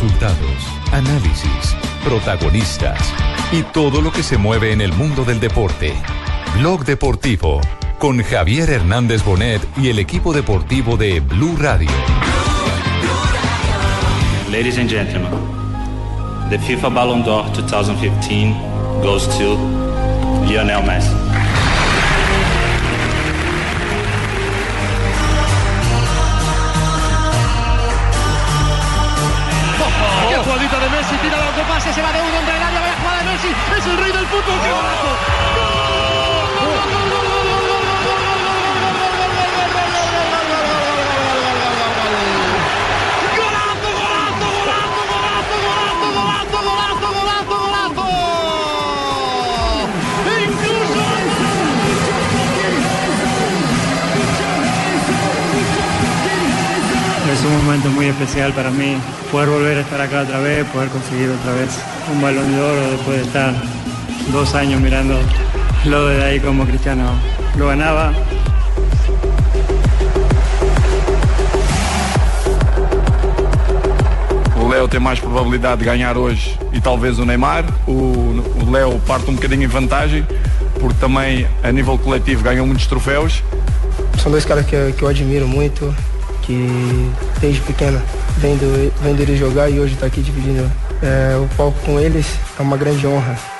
Resultados, análisis, protagonistas y todo lo que se mueve en el mundo del deporte. Blog Deportivo con Javier Hernández Bonet y el equipo deportivo de Blue Radio. Ladies and gentlemen, the FIFA Ballon d'Or 2015 goes to Lionel Messi. ¡Qué jugadita de Messi! Tira los pases, se va de uno entre el área, vaya jugada de Messi, es el rey del fútbol, ¡qué! ¡Golazo, Es un momento muy especial para mí poder volver a estar acá otra vez, poder conseguir otra vez un balón de oro después de estar dos años mirando lo de ahí como Cristiano lo ganaba. O Léo tem mais probabilidade de ganhar hoje e talvez o Neymar. O, o Léo parte um bocadinho em vantagem, porque também a nível coletivo ganhou muitos troféus. São dois caras que que eu admiro muito, que desde pequeno vendo, vendo eles jogar e hoje estar aqui dividindo é, o palco com eles é uma grande honra.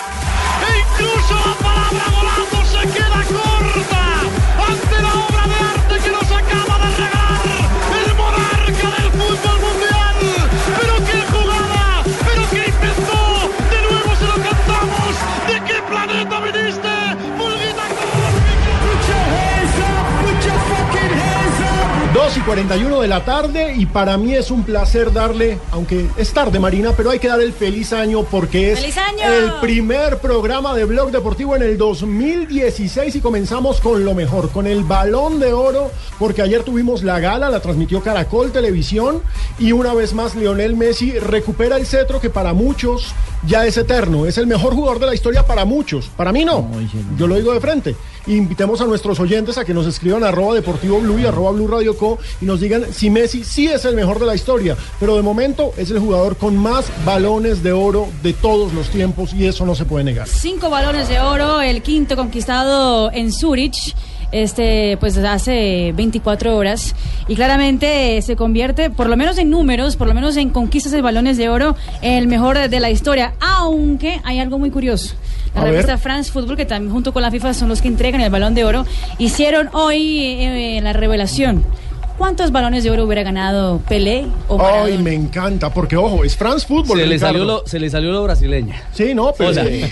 41 de la tarde y para mí es un placer darle, aunque es tarde Marina, pero hay que dar el feliz año porque es el primer programa de Blog Deportivo en el 2016 y comenzamos con lo mejor, con el balón de oro, porque ayer tuvimos la gala, la transmitió Caracol Televisión y una vez más Lionel Messi recupera el cetro que para muchos ya es eterno, es el mejor jugador de la historia para muchos, para mí no, yo lo digo de frente. Invitemos a nuestros oyentes a que nos escriban a arroba deportivo blue y arroba blue radio co y nos digan si Messi sí es el mejor de la historia, pero de momento es el jugador con más balones de oro de todos los tiempos y eso no se puede negar. Cinco balones de oro, el quinto conquistado en Zurich. Este, pues hace 24 horas y claramente se convierte, por lo menos en números, por lo menos en conquistas de balones de oro, el mejor de la historia. Aunque hay algo muy curioso. La A ver. revista France Football, que también junto con la FIFA son los que entregan el balón de oro, hicieron hoy eh, la revelación. ¿Cuántos balones de oro hubiera ganado Pelé o Maradona? Ay, me encanta, porque ojo, es France Football. Se le, salió lo, se le salió lo brasileña. Sí, no, pero eh,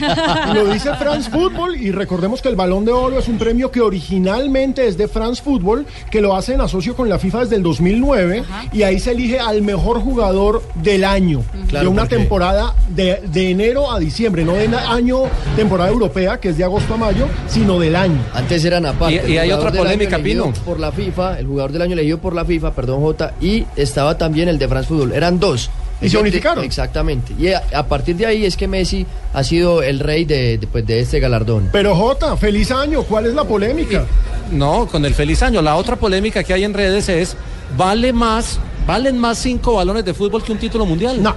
lo dice France Football y recordemos que el Balón de Oro es un premio que originalmente es de France Football, que lo hace en asocio con la FIFA desde el 2009 y ahí se elige al mejor jugador del año, Claro, de una porque- temporada de, de enero a diciembre, no de año temporada europea, que es de agosto a mayo, sino del año. Antes eran aparte. Y- y hay otra polémica, Pino. Por la FIFA, el jugador del año por la FIFA, perdón, J, y estaba también el de France Football. Eran dos. Y se unificaron. Exactamente. Y a, a partir de ahí es que Messi ha sido el rey de, de, pues, de este galardón. Pero Jota, feliz año, ¿cuál es la polémica? No, con el feliz año. La otra polémica que hay en redes es, ¿vale más, valen más cinco balones de fútbol que un título mundial? No.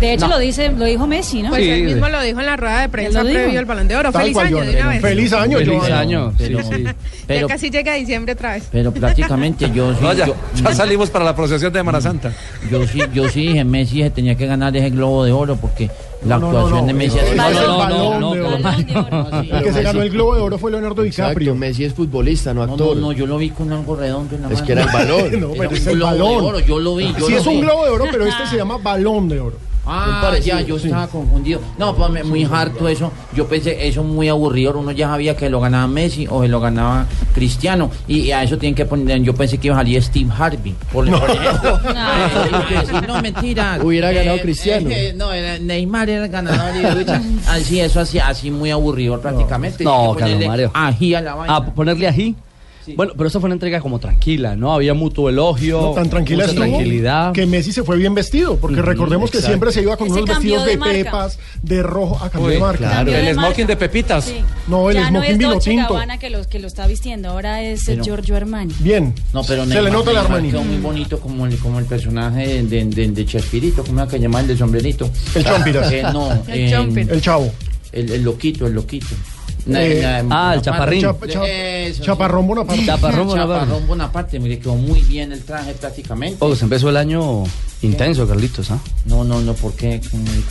De hecho, No. lo dice, lo dijo Messi, ¿no? Pues Sí, él mismo lo dijo en la rueda de prensa previo al Balón de Oro. Feliz cual, año de una vez. Feliz año, Feliz Joana. año, pero, ya pero, casi llega diciembre otra vez. pero prácticamente yo sí, No, ya, yo, ya salimos para la procesión de Semana Santa. yo sí, yo sí dije Messi se tenía que ganar ese globo de oro porque la No, actuación no, de Messi sido- no, no, no, no, no, no, pero- Balón de oro. no, sí, El que se ganó el Globo de Oro fue Leonardo DiCaprio. Exacto, Messi es futbolista, no no, actor. no, no, yo lo vi con algo redondo en la Es mano. que era el balón. No, Era pero un es el globo de balón. oro, yo lo vi, yo Sí lo es un globo de oro, pero este se llama balón de oro. Ah, ya, yo estaba confundido. No, pues me- muy harto eso. Yo pensé, eso muy aburrido. Uno ya sabía que lo ganaba Messi o se lo ganaba Cristiano. Y, y a eso tienen que poner. Yo pensé que iba a salir Steve Harvey. Por, por ejemplo. Ah, no, mentira. Hubiera ganado Cristiano. eh, no, era- Neymar era el ganador. Y lucha. así, eso así, así muy aburrido prácticamente. No, Hay que ponerle Carlos Mario. Ají a la vaina. A ponerle ají. Bueno, pero esa fue una entrega como tranquila, ¿no? Había mutuo elogio, No, tan tranquila mucha tranquilidad. que Messi se fue bien vestido, porque recordemos que siempre se iba con Ese unos vestidos de, pepas, de rojo, a cambio Uy, de marca. claro, el de smoking marca. de pepitas. Sí. No, el ya no smoking es vino tinto. Que lo, que lo está vistiendo, ahora es Pero- Giorgio Armani. Bien. No, pero Se le nota el Armani. quedó muy bonito como el, como el personaje de, de, de Chespirito, ¿cómo era que llama el de sombrerito? El Chompiras. Eh, no, El eh, Chompiras. El chavo. el, el loquito, el loquito. Eh, ah, el chaparrín. Chap- chap- Eso, Chaparrón Bonaparte. Chaparrón Bonaparte. Chaparrón Bonaparte, mire, quedó muy bien el traje prácticamente. Oh, se empezó el año intenso, Carlitos, ¿ah? No, no, no, ¿por qué?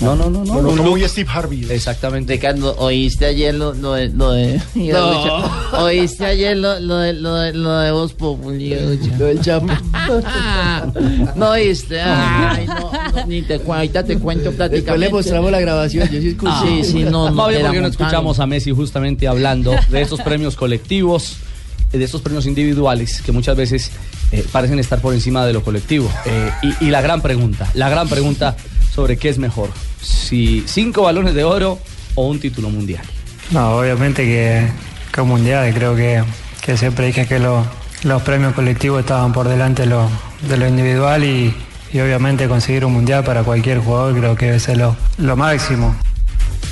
No, no, no, no. No, muy Steve Harvey. Exactamente. Ricardo, ¿oíste ayer lo, lo de... Lo de No. ¿Oíste ayer lo, lo de, lo de, lo de Voz Populi? Lo del Chapo. No oíste, ay, no, no, ni te, cu- ahorita te cuento prácticamente. Después le mostramos la grabación. Yo sí escuché. Ah, sí, sí, no, no. La porque no escuchamos a Messi justamente hablando de estos premios colectivos, de estos premios individuales que muchas veces eh, parecen estar por encima de lo colectivo. Eh, y, la gran pregunta, la gran pregunta sobre qué es mejor, si cinco balones de oro o un título mundial. No, obviamente que, que un mundial, creo que, que siempre dije que lo- los premios colectivos estaban por delante de lo, de lo individual y, y obviamente conseguir un mundial para cualquier jugador creo que ser lo, lo máximo.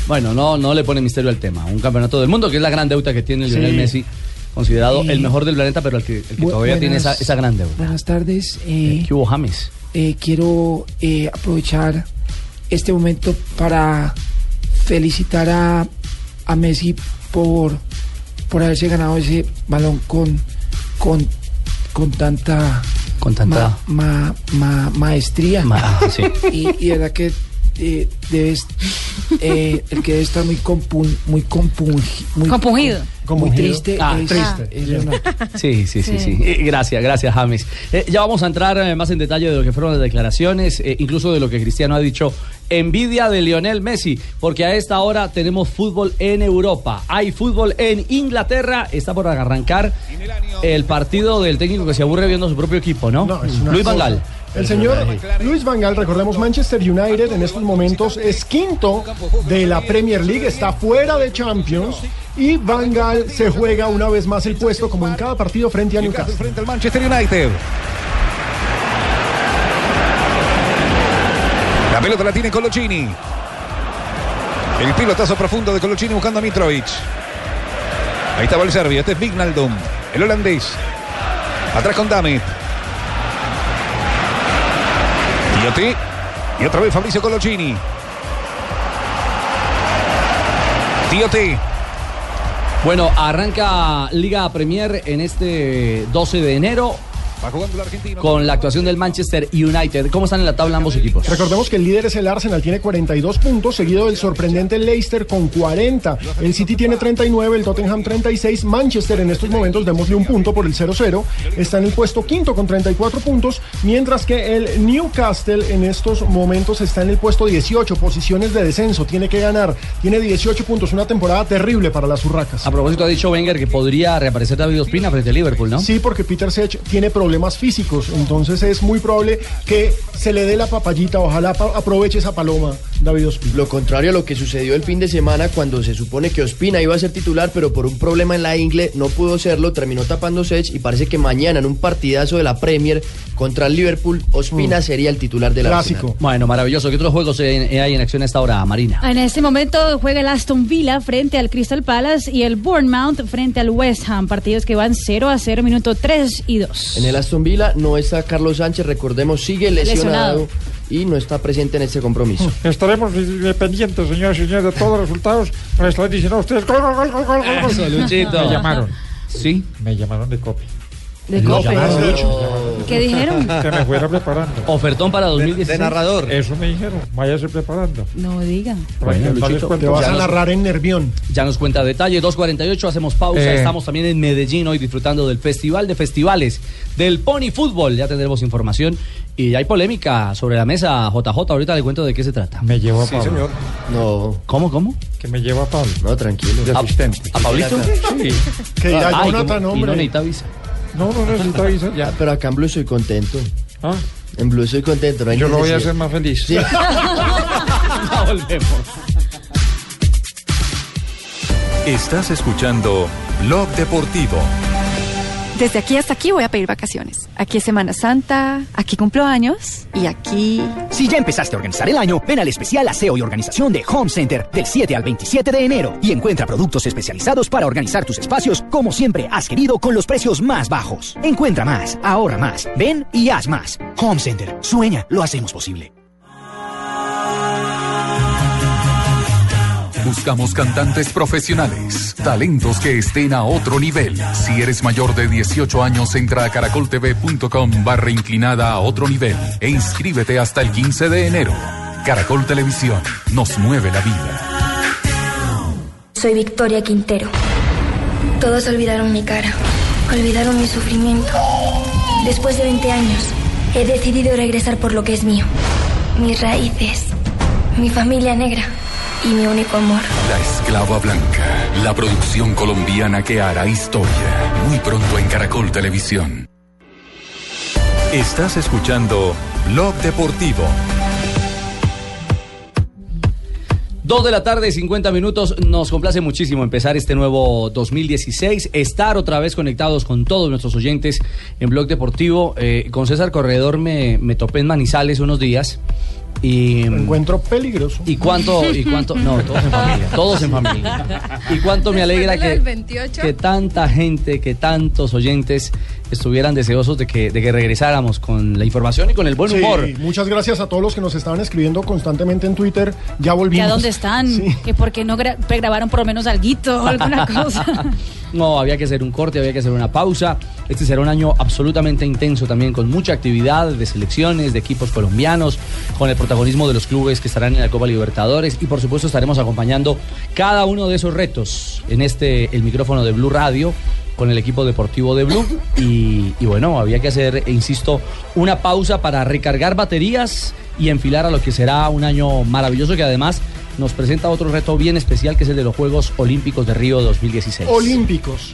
Bueno, no, no le pone misterio al tema. Un campeonato del mundo que es la gran deuda que tiene Lionel Sí. Messi, considerado el mejor del planeta, pero el que, el que Bu- todavía tiene esa, esa gran deuda. Buenas tardes. eh, ¿Qué hubo, James? eh, quiero eh, aprovechar este momento para felicitar a, a Messi por, por haberse ganado ese balón con, con, con tanta, Con tanta- ma- ma- maestría. Ma- sí. y, y verdad que eh, debes, eh, el que debe estar muy, compun, muy, compungi- muy Compungido. Muy triste. Ah, es, triste. es Leonardo. Sí, sí, sí, sí. Sí. Eh, Gracias, gracias, James. Eh, ya vamos a entrar eh, más en detalle de lo que fueron las declaraciones, eh, incluso de lo que Cristiano ha dicho. Envidia de Lionel Messi, porque a esta hora tenemos fútbol en Europa. Hay fútbol en Inglaterra. Está por arrancar el partido del técnico que se aburre viendo a su propio equipo, ¿no? Luis Van cosa. Gaal. El señor Luis Van Gaal, recordemos, Manchester United en estos momentos es quinto de la Premier League, está fuera de Champions y Van Gaal se juega una vez más el puesto como en cada partido frente a Newcastle. frente al Manchester United. La pelota la tiene Colocini. El pilotazo profundo de Colocini buscando a Mitrovic. Ahí estaba el serbio, este es Vignaldum, el holandés. Atrás con Damet. Tiotti. Y otra vez Fabricio Colocini. Tiotti. Bueno, arranca Liga Premier en este 12 de enero Va jugando el argentino. con la actuación del Manchester United. ¿Cómo están en la tabla ambos equipos? Recordemos que el líder es el Arsenal, tiene 42 puntos, seguido del sorprendente Leicester con 40. El City tiene 39, el Tottenham 36. Manchester en estos momentos, démosle un punto por el 0-0, está en el puesto quinto con 34 puntos, mientras que el Newcastle en estos momentos está en el puesto 18, posiciones de descenso, tiene que ganar, tiene 18 puntos, una temporada terrible para las urracas. A propósito, ha dicho Wenger que podría reaparecer David Ospina frente a Liverpool, ¿no? Sí, porque Peter Sech tiene problemas físicos, entonces es muy probable que se le dé la papayita, ojalá pa- aproveche esa paloma David Ospina. Lo contrario a lo que sucedió el fin de semana cuando se supone que Ospina iba a ser titular, pero por un problema en la ingle no pudo serlo, terminó tapando Sech y parece que mañana en un partidazo de la Premier contra el Liverpool, Ospina sería el titular del Arsenal. Bueno, maravilloso. ¿Qué otros juegos eh, hay en acción a esta hora, Marina? En este momento juega el Aston Villa frente al Crystal Palace y el Bournemouth frente al West Ham. Partidos que van 0 a 0, minuto 3 y 2. En el Aston Villa no está Carlos Sánchez, recordemos, sigue lesionado, Lesionado. y no está presente en este compromiso. Estaremos pendientes, señores y señores, de todos los resultados. Para estar diciendo a ustedes gol, gol, gol, gol, gol, gol. Eso, Luchito. Me llamaron. Sí. Me llamaron de copia. ¿De llamaron. ¿Qué dijeron? Que me fuera preparando. Ofertón para 2016. Eso me dijeron. Váyase preparando. No diga. Bueno, Luchito. Te vas ya a narrar en Nervión. Ya nos cuenta detalle, 2.48, hacemos pausa. Eh. Estamos también en Medellín hoy disfrutando del Festival de Festivales del Pony Fútbol. Ya tendremos información y hay polémica sobre la mesa. JJ, ahorita le cuento de qué se trata. Me llevo a Sí, Pablo. señor. No, ¿Cómo, cómo? Que me llevo a Pablo. no, tranquilo. De asistente. ¿A Pablito? Sí. Que Ay, Jonathan, ¿cómo? Y no hombre. necesita visa. No, no necesito avisar. Ya, pero acá en Blue estoy contento. Ah, En Blue estoy contento. No hay yo lo voy a hacer más feliz. Sí. Ya volvemos. Estás escuchando Blog Deportivo. Desde aquí hasta aquí voy a pedir vacaciones. Aquí es Semana Santa, aquí cumplo años y aquí... Si ya empezaste a organizar el año, ven al especial aseo y organización de Home Center del 7 al 27 de enero y encuentra productos especializados para organizar tus espacios como siempre has querido con los precios más bajos. Encuentra más, ahorra más, ven y haz más. Home Center, sueña, lo hacemos posible. Buscamos cantantes profesionales, talentos que estén a otro nivel. Si eres mayor de 18 años, entra a caracoltv.com barra inclinada a otro nivel e inscríbete hasta el 15 de enero. Caracol Televisión nos mueve la vida. Soy Victoria Quintero. Todos olvidaron mi cara, olvidaron mi sufrimiento. Después de 20 años, he decidido regresar por lo que es mío. Mis raíces, mi familia negra y mi único amor. La Esclava Blanca, la producción colombiana que hará historia. Muy pronto en Caracol Televisión. Estás escuchando Blog Deportivo. Dos de la tarde, 50 minutos. Nos complace muchísimo empezar este nuevo 2016. Estar otra vez conectados con todos nuestros oyentes en Blog Deportivo. Eh, con César Corredor me, me topé en Manizales unos días. Y, encuentro peligroso. ¿Y cuánto? ¿Y cuánto? No, todos en familia. Todos en familia. ¿Y cuánto me alegra que, lo del 28. que tanta gente, que tantos oyentes estuvieran deseosos de que, de que regresáramos con la información y con el buen Sí, humor? muchas gracias a todos los que nos estaban escribiendo constantemente en Twitter. Ya ¿Que volvimos. a dónde están? Que porque no gra- grabaron por lo menos alguito o alguna cosa. No, había que hacer un corte, había que hacer una pausa. Este será un año absolutamente intenso también, con mucha actividad de selecciones, de equipos colombianos, con el protagonismo de los clubes que estarán en la Copa Libertadores y por supuesto estaremos acompañando cada uno de esos retos en este, el micrófono de Blue Radio con el equipo deportivo de Blue y, y bueno, había que hacer, e insisto, una pausa para recargar baterías y enfilar a lo que será un año maravilloso que además nos presenta otro reto bien especial que es el de los Juegos Olímpicos de Río 2016. Olímpicos.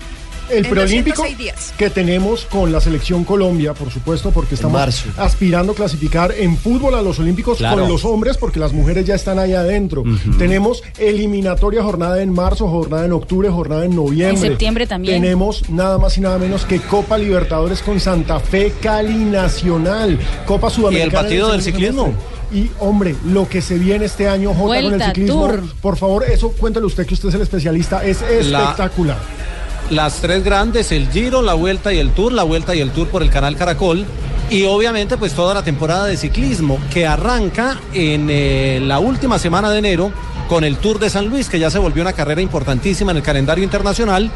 El preolímpico 206 días. que tenemos con la selección Colombia, por supuesto, porque estamos aspirando a clasificar en fútbol a los Olímpicos Claro. con los hombres, porque las mujeres ya están ahí adentro. Tenemos eliminatoria jornada en marzo, jornada en octubre, jornada en noviembre. En septiembre también. Tenemos nada más y nada menos que Copa Libertadores con Santa Fe Cali Nacional, Copa Sudamericana. partido en el del segundo ciclismo. semestre. Y hombre, lo que se viene este año, Jota, con el Vuelta, ciclismo. Tour. Por favor, eso cuéntale usted que usted es el especialista. Es La- espectacular. Las tres grandes, el Giro, la Vuelta y el Tour, la Vuelta y el Tour por el canal Caracol. Y obviamente pues toda la temporada de ciclismo que arranca en eh, la última semana de enero con el Tour de San Luis, que ya se volvió una carrera importantísima en el calendario internacional,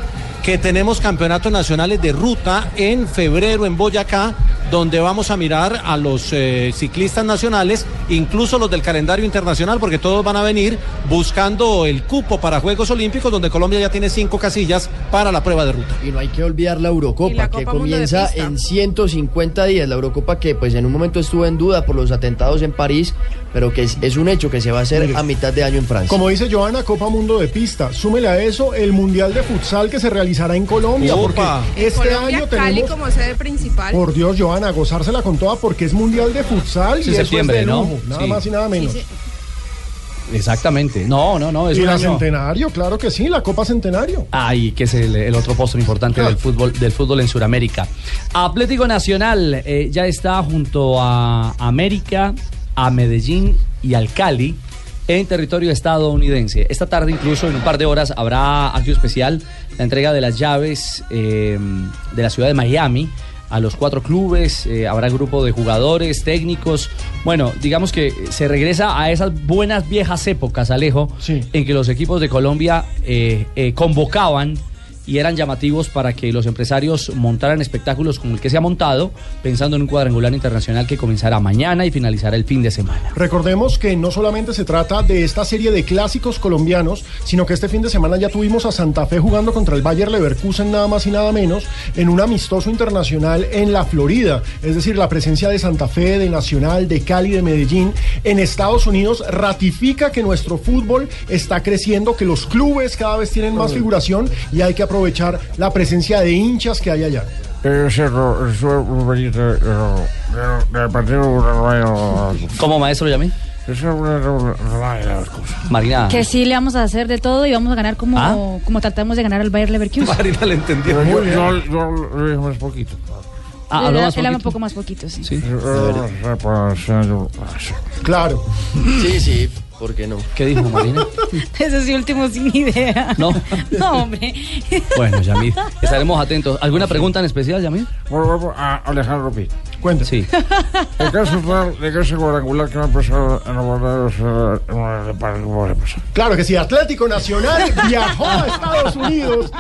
que tenemos campeonatos nacionales de ruta en febrero en Boyacá, donde vamos a mirar a los eh, ciclistas nacionales, incluso los del calendario internacional, porque todos van a venir buscando el cupo para Juegos Olímpicos, donde Colombia ya tiene cinco casillas para la prueba de ruta. Y no hay que olvidar la Eurocopa, la que comienza en 150 días. La Eurocopa que pues en un momento estuvo en duda por los atentados en París, pero que es, es un hecho que se va a hacer Mire. a mitad de año en Francia. Como dice Joana, Copa Mundo de Pista. Súmele a eso el Mundial de Futsal que se realizará en Colombia. Opa. Porque En este Colombia, año Cali tenemos. como sede principal. Por Dios, Joana, gozársela con toda porque es Mundial de Futsal Sí, y eso septiembre, es de ¿no? nada Sí. más y nada menos. Sí, sí. Exactamente. No, no, no. Es y la año- Centenario, claro que sí, la Copa Centenario. Ay, que es el, el otro postre importante del fútbol, del fútbol en Sudamérica. Atlético Nacional eh, ya está junto a América, a Medellín y al Cali en territorio estadounidense. Esta tarde, incluso en un par de horas, habrá acto especial, la entrega de las llaves eh, de la ciudad de Miami a los cuatro clubes, eh, habrá grupo de jugadores, técnicos. Bueno, digamos que se regresa a esas buenas viejas épocas, Alejo, en que los equipos de Colombia eh, eh, convocaban y eran llamativos para que los empresarios montaran espectáculos como el que se ha montado, pensando en un cuadrangular internacional que comenzará mañana y finalizará el fin de semana. Recordemos que no solamente se trata de esta serie de clásicos colombianos, sino que este fin de semana ya tuvimos a Santa Fe jugando contra el Bayer Leverkusen nada más y nada menos en un amistoso internacional en la Florida. Es decir, la presencia de Santa Fe, de Nacional, de Cali, de Medellín en Estados Unidos ratifica que nuestro fútbol está creciendo, que los clubes cada vez tienen más figuración y hay que aprovechar la presencia de hinchas que hay allá. ¿Cómo maestro cosas. Marina. Que sí le vamos a hacer de todo y vamos a ganar como, ¿Ah? como tratamos de ganar al Bayer Leverkusen. Marina le entendió. Yo, yo, yo le dije más poquito. Ah, Él habló más habla un poquito. poco más poquito, sí. Claro. Sí, sí, ¿por qué no? ¿Qué dijo Marina? Ese sí último sin idea. No. No, hombre. Bueno, Yamil, estaremos atentos. ¿Alguna pregunta en especial, Yamil? Alejandro Pi. Cuenta. Sí. El caso tal de que ese cuadrangular que me ha pasado en los eh, el. Claro que sí, Atlético Nacional viajó a Estados Unidos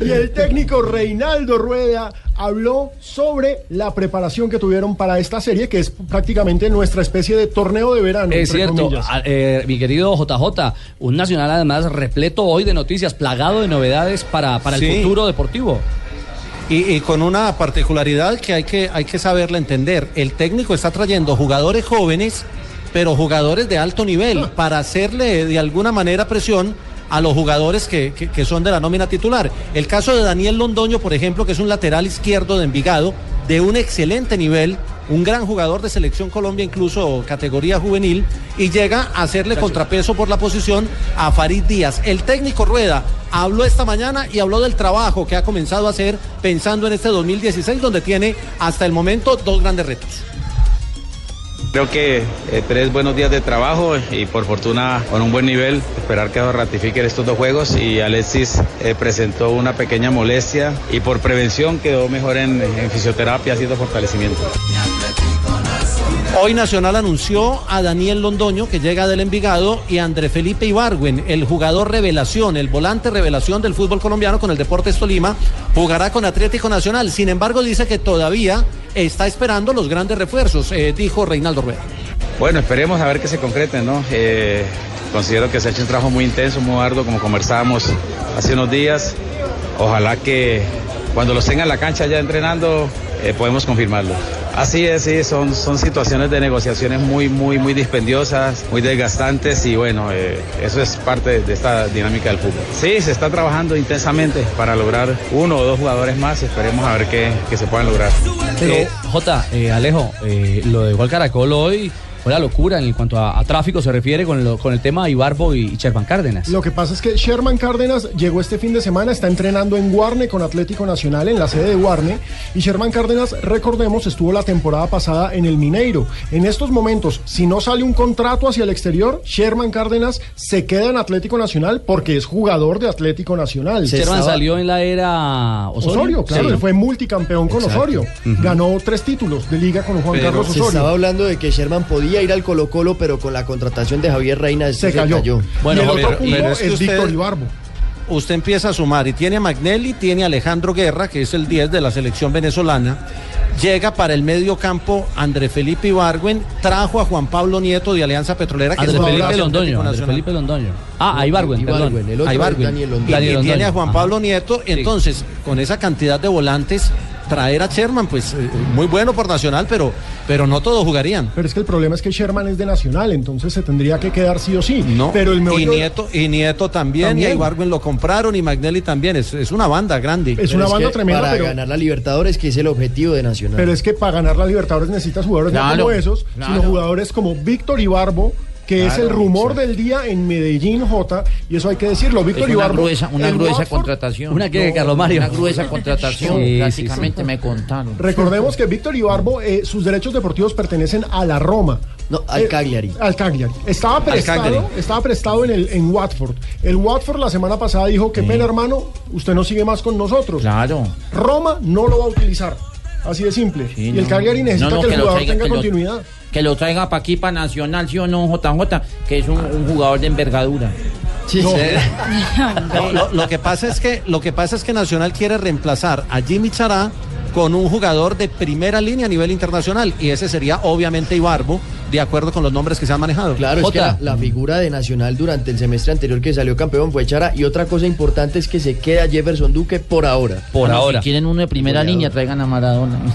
y el técnico Reinaldo Rueda habló sobre la preparación que tuvieron para esta serie, que es prácticamente nuestra especie de torneo de verano. Es cierto, a- eh, mi querido JJ, un nacional además repleto hoy de noticias, plagado de novedades para, para Sí. el futuro deportivo. Y, y con una particularidad que hay, que hay que saberla entender. El técnico está trayendo jugadores jóvenes, pero jugadores de alto nivel, para hacerle de alguna manera presión a los jugadores que, que- que son de la nómina titular. El caso de Daniel Londoño, por ejemplo, que es un lateral izquierdo de Envigado, de un excelente nivel, un gran jugador de selección Colombia, incluso categoría juvenil, y llega a hacerle contrapeso por la posición a Farid Díaz. El técnico Rueda habló esta mañana y habló del trabajo que ha comenzado a hacer pensando en este 2016, donde tiene hasta el momento dos grandes retos. Creo que eh, tres buenos días de trabajo y por fortuna con un buen nivel, esperar que ratifiquen estos dos juegos y Alexis eh, presentó una pequeña molestia y por prevención quedó mejor en, en fisioterapia haciendo fortalecimiento. Hoy Nacional anunció a Daniel Londoño, que llega del Envigado, y a André Felipe Ibargüen, el jugador revelación, el volante revelación del fútbol colombiano con el Deportes Tolima, jugará con Atlético Nacional. Sin embargo, dice que todavía está esperando los grandes refuerzos, eh, dijo Reinaldo Rueda. Bueno, esperemos a ver que se concreten, ¿no? Eh, considero que se ha hecho un trabajo muy intenso, muy arduo, como conversábamos hace unos días. Ojalá que cuando los tenga en la cancha ya entrenando, eh, podemos confirmarlo. Así es, sí, son, son situaciones de negociaciones muy, muy, muy dispendiosas, muy desgastantes y bueno, eh, eso es parte de esta dinámica del fútbol. Sí, se está trabajando intensamente para lograr uno o dos jugadores más, esperemos a ver qué, se puedan lograr. Eh, J, eh, Alejo, eh, lo de Gol Caracol hoy fue la locura en cuanto a, a tráfico se refiere con, lo- con el tema de Ibarbo y, y Sherman Cárdenas. Lo que pasa es que Sherman Cárdenas llegó este fin de semana, está entrenando en Guarne con Atlético Nacional, en la sede de Guarne. Y Sherman Cárdenas, recordemos, estuvo la temporada pasada en el Mineiro. En estos momentos, si no sale un contrato hacia el exterior, Sherman Cárdenas se queda en Atlético Nacional porque es jugador de Atlético Nacional. Sherman salió en la era Osorio. Osorio, claro, Sí. él fue multicampeón con Exacto. Osorio. Ganó tres títulos de liga con Juan Carlos se Osorio. estaba hablando de que Sherman podía ir al Colo Colo, pero con la contratación de Javier Reina Se cayó. Bueno, y el pero- otro punto pero es, usted- Víctor Ibarbo. Usted empieza a sumar y tiene a Magnelli, tiene a Alejandro Guerra, que es el 10 de la selección venezolana. Llega para el medio campo André Felipe Ibargüen, trajo a Juan Pablo Nieto de Alianza Petrolera, que André es Felipe de Londoño, André. Felipe Londoño. Ah, a Ibargüen, perdón. Ibargüen, el otro A es Ibargüen. Daniel Y- Londoño. y, Daniel tiene a Juan ajá. Pablo Nieto. Entonces, con esa cantidad de volantes, traer a Sherman, pues eh, muy bueno por Nacional, pero, pero no todos jugarían. Pero es que el problema es que Sherman es de Nacional, entonces se tendría que quedar sí o sí. No, Pero el y Nieto, y Nieto también, También. y a Ibargüen lo compraron, y Magnelli también. Es, es una banda grande. Es Pero una banda tremenda, Para pero- ganar la Libertadores, que es el objetivo de Nacional. Pero es que para ganar la Libertadores necesitas jugadores no como esos, claro. sino jugadores como Víctor Ibarbo, que es el rumor del día en Medellín, J, y eso hay que decirlo. Víctor una Ibarbo. gruesa, una gruesa Watford- contratación. ¿Una Carlos Mario? Una gruesa contratación, Sí, sí, prácticamente sí. me contaron. Recordemos que Víctor Ibarbo, eh, sus derechos deportivos pertenecen a la Roma. No, al Eh, Cagliari. Al Cagliari. Estaba prestado, Cagliari. estaba prestado en, el, en Watford. El Watford la semana pasada dijo que pena hermano, usted no sigue más con nosotros. Claro. Roma no lo va a utilizar. Así de simple. Sí, y no. el Cagliari necesita No, no, que el que jugador traiga- tenga que lo- continuidad. Que lo traiga para aquí, para Nacional, sí o no, JJ, que es un, un jugador de envergadura. No, lo, lo que pasa es que lo que pasa es que Nacional quiere reemplazar a Jimmy Chará con un jugador de primera línea a nivel internacional y ese sería obviamente Ibarbo de acuerdo con los nombres que se han manejado. Claro, es que Jota. la, la figura de Nacional durante el semestre anterior que salió campeón fue Chara. Y otra cosa importante es que se queda Jefferson Duque por ahora. Por Bueno, ahora. Si quieren uno de primera Goleador. línea, traigan a Maradona.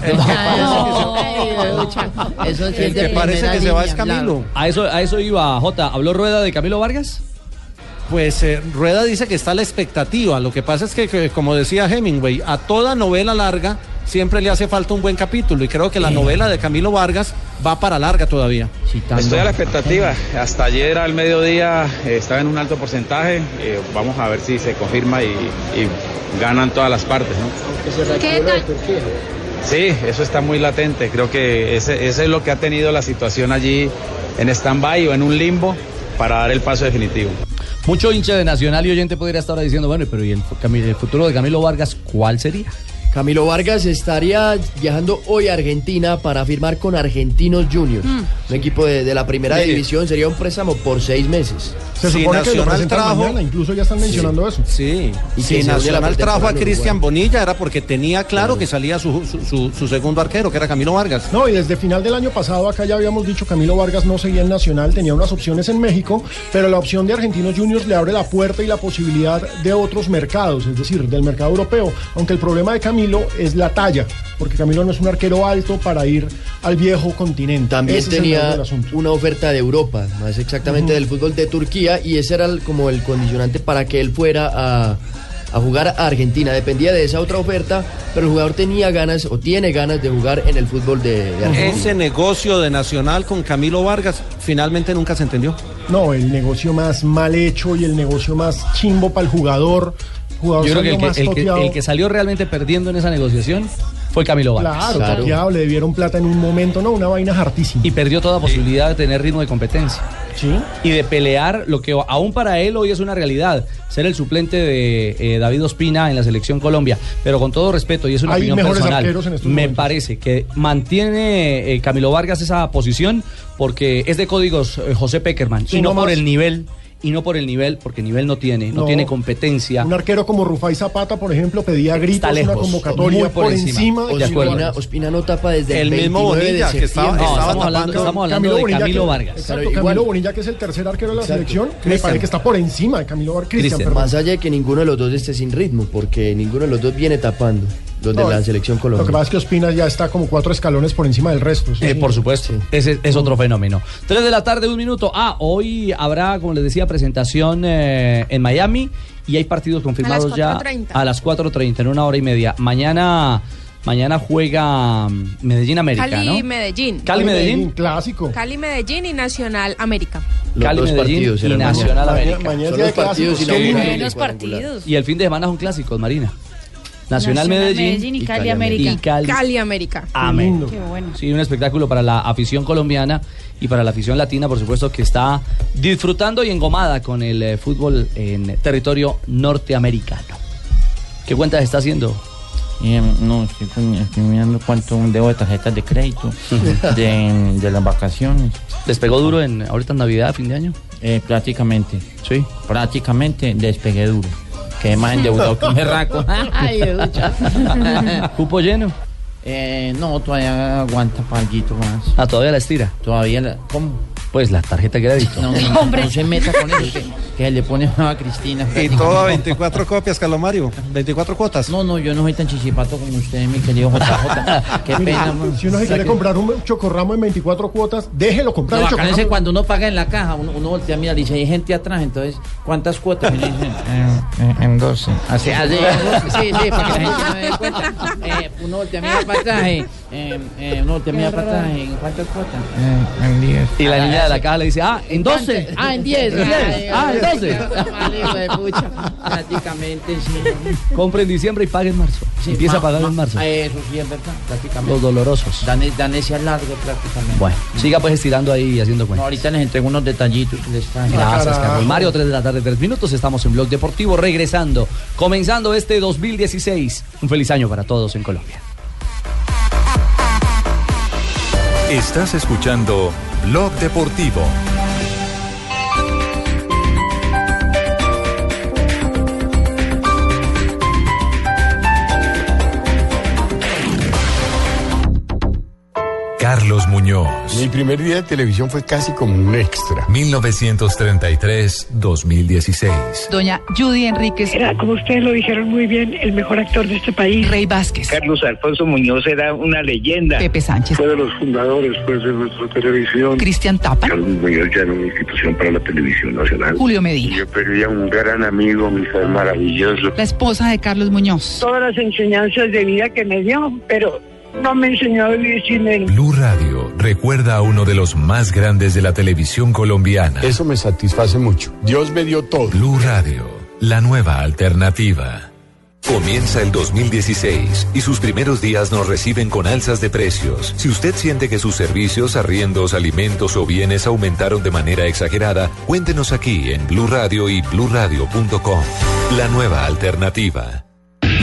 El que parece que se va es Camilo. A eso, a eso iba J. ¿Habló Rueda de Camilo Vargas? Pues eh, Rueda dice que está a la expectativa. Lo que pasa es que, que, como decía Hemingway, a toda novela larga siempre le hace falta un buen capítulo y creo que la novela de Camilo Vargas va para larga todavía. Estoy a la expectativa. Hasta ayer al mediodía eh, estaba en un alto porcentaje. Eh, vamos a ver si se confirma y, y ganan todas las partes. ¿no? ¿Qué tal? Sí, eso está muy latente. Creo que ese, ese es lo que ha tenido la situación allí en stand-by o en un limbo para dar el paso definitivo. Mucho hincha de Nacional y oyente podría estar ahora diciendo, bueno, pero ¿y el, futuro de Camilo Vargas cuál sería? Camilo Vargas estaría viajando hoy a Argentina para firmar con Argentinos Juniors, Mm. un equipo de, de la primera Mire. división. Sería un préstamo por seis meses. Se supone que lo presentan mañana, incluso ya están mencionando eso. Sí, Y si la Nacional trajo a Cristian. Bonilla era porque tenía claro que salía su, su- su- su segundo arquero, que era Camilo Vargas. No, y desde final del año pasado acá ya habíamos dicho Camilo Vargas no seguía en Nacional, tenía unas opciones en México, pero la opción de Argentinos Juniors le abre la puerta y la posibilidad de otros mercados, es decir, del mercado europeo, aunque el problema de Camilo es la talla, porque Camilo no es un arquero alto para ir al viejo continente. También Ese tenía una oferta de Europa, más exactamente del fútbol de Turquía, y ese era el- como el condicionante para que él fuera a, a jugar a Argentina. Dependía de esa otra oferta, pero el jugador tenía ganas o tiene ganas de jugar en el fútbol de, de Argentina. Ese negocio de Nacional con Camilo Vargas finalmente nunca se entendió. No, el negocio más mal hecho y el negocio más chimbo para el jugador. Jugador Yo creo que el que, más el que- toteado. el que salió realmente perdiendo en esa negociación fue Camilo Vargas. Claro, toteado, le debieron plata en un momento, no, una vaina hartísima. Y perdió toda posibilidad de tener ritmo de competencia. Sí. Y de pelear lo que aún para él hoy es una realidad, ser el suplente de eh, David Ospina en la selección Colombia. Pero con todo respeto, y es una Hay opinión mejores personal, arqueros en estos me momentos. parece que mantiene eh, Camilo Vargas esa posición porque es de códigos eh, José Peckerman. Y no por el nivel, y no por el nivel, porque nivel no tiene, no, No. tiene competencia. Un arquero como Rufai Zapata, por ejemplo, pedía gritos Está una lejos, convocatoria por, por encima, encima. de De acuerdo. Ospina, Ospina no tapa desde el, El mismo 29 de Bonilla, que estaba-. No, estaba estamos hablando, estamos hablando de Bonilla, Camilo que- Vargas. Exacto, Pero Camilo igual- Bonilla, que es el tercer arquero de la Exacto. selección, me Cristian. parece que está por encima de Camilo Vargas. Cristian. Más allá de que ninguno de los dos esté sin ritmo, porque ninguno de los dos viene tapando los de No, la selección Lo que colombiana. pasa es que Ospina ya está como cuatro escalones por encima del resto. Eh, por supuesto, ese es otro fenómeno. Tres de la tarde, un minuto. Ah, hoy habrá, como les decía, presentación eh, en Miami y hay partidos confirmados ya 4:30. a las 4.30, en una hora y media. Mañana, mañana juega mm, Medellín América, Cali ¿no? Medellín. Cali Medellín. Clásico. Cali Medellín y Nacional América. Los Cali, dos Medellín partidos y mañana. Nacional Mañana- América. mañana Son día los de partidos y cuadrangular. partidos. Y el fin de semana son clásicos, Marina. Nacional, Medellín, y y Cali Cali América. y Cali. Cali América. Amén. Qué bueno. Sí, un espectáculo para la afición colombiana y para la afición latina, por supuesto, que está disfrutando y engomada con el eh, fútbol en territorio norteamericano. ¿Qué cuentas está haciendo? Eh, no, estoy, mirando cuánto debo de tarjetas de crédito de, de las vacaciones. ¿Despegó duro en ahorita en Navidad, fin de año? Eh, prácticamente, Sí. prácticamente despegué duro. Quedé más endeudado que un berraco. Ay. ¿Cupo lleno? eh, no, todavía aguanta palguito más. Ah, todavía la estira. Todavía, la, ¿cómo? Pues la tarjeta de crédito. No, no, no se meta con eso, que, le pone a Cristina. Y todo a 24 copias, Calomario. 24 cuotas. No, no, yo no soy tan chisipato como usted, mi querido JJ. Qué Mira, pena, man. si uno se quiere comprar un chocorramo en 24 cuotas, déjelo comprar Lo el chocorramo. cuando uno paga en la caja, uno, uno voltea a mirar y dice, hay gente atrás, entonces, ¿cuántas cuotas? Y uno dice, "Eh, en 12. Así, así, sí, sí, para que la gente no dé cuenta. Eh, uno voltea a mirar para atrás, eh, eh, eh, uno voltea a mirar para atrás, ¿en cuántas cuotas? Eh, en 10. Y la niña de la caja le dice, ah, en 12. Ah, en 10. En 10. Ah, en 12. Pucha. Prácticamente, sí. Compre en diciembre y pague en marzo. Sí, Empieza a pagar ma- en marzo. ah, Eso sí, es verdad, prácticamente. Los dolorosos. Dan, dan ese alargue prácticamente. Bueno, siga pues estirando ahí y haciendo No, cuentas. ahorita les entrego unos detallitos que les traje. Gracias, carajo. Carlos Mario. 3 de la tarde, 3 minutos. Estamos en Blog Deportivo, regresando, comenzando este 2016. Un feliz año para todos en Colombia. Estás escuchando Blog Deportivo. Carlos Muñoz. Mi primer día de televisión fue casi como un extra. 1933-2016. Doña Judy Enríquez. Era, como ustedes lo dijeron muy bien, el mejor actor de este país. Rey Vázquez. Carlos Alfonso Muñoz era una leyenda. Pepe Sánchez. Fue de los fundadores pues, de nuestra televisión. Cristian Tapa. Carlos Muñoz ya era una institución para la televisión nacional. Julio Medina. Yo perdí a un gran amigo, mi ser maravilloso. La esposa de Carlos Muñoz. Todas las enseñanzas de vida que me dio, pero no me enseñó a vivir sin él. Blue Radio recuerda a uno de los más grandes de la televisión colombiana. Eso me satisface mucho. Dios me dio todo. Blue Radio, la nueva alternativa. Comienza el 2016 y sus primeros días nos reciben con alzas de precios. Si usted siente que sus servicios, arriendos, alimentos o bienes aumentaron de manera exagerada, cuéntenos aquí en Blue Radio y bluradio.com. La nueva alternativa.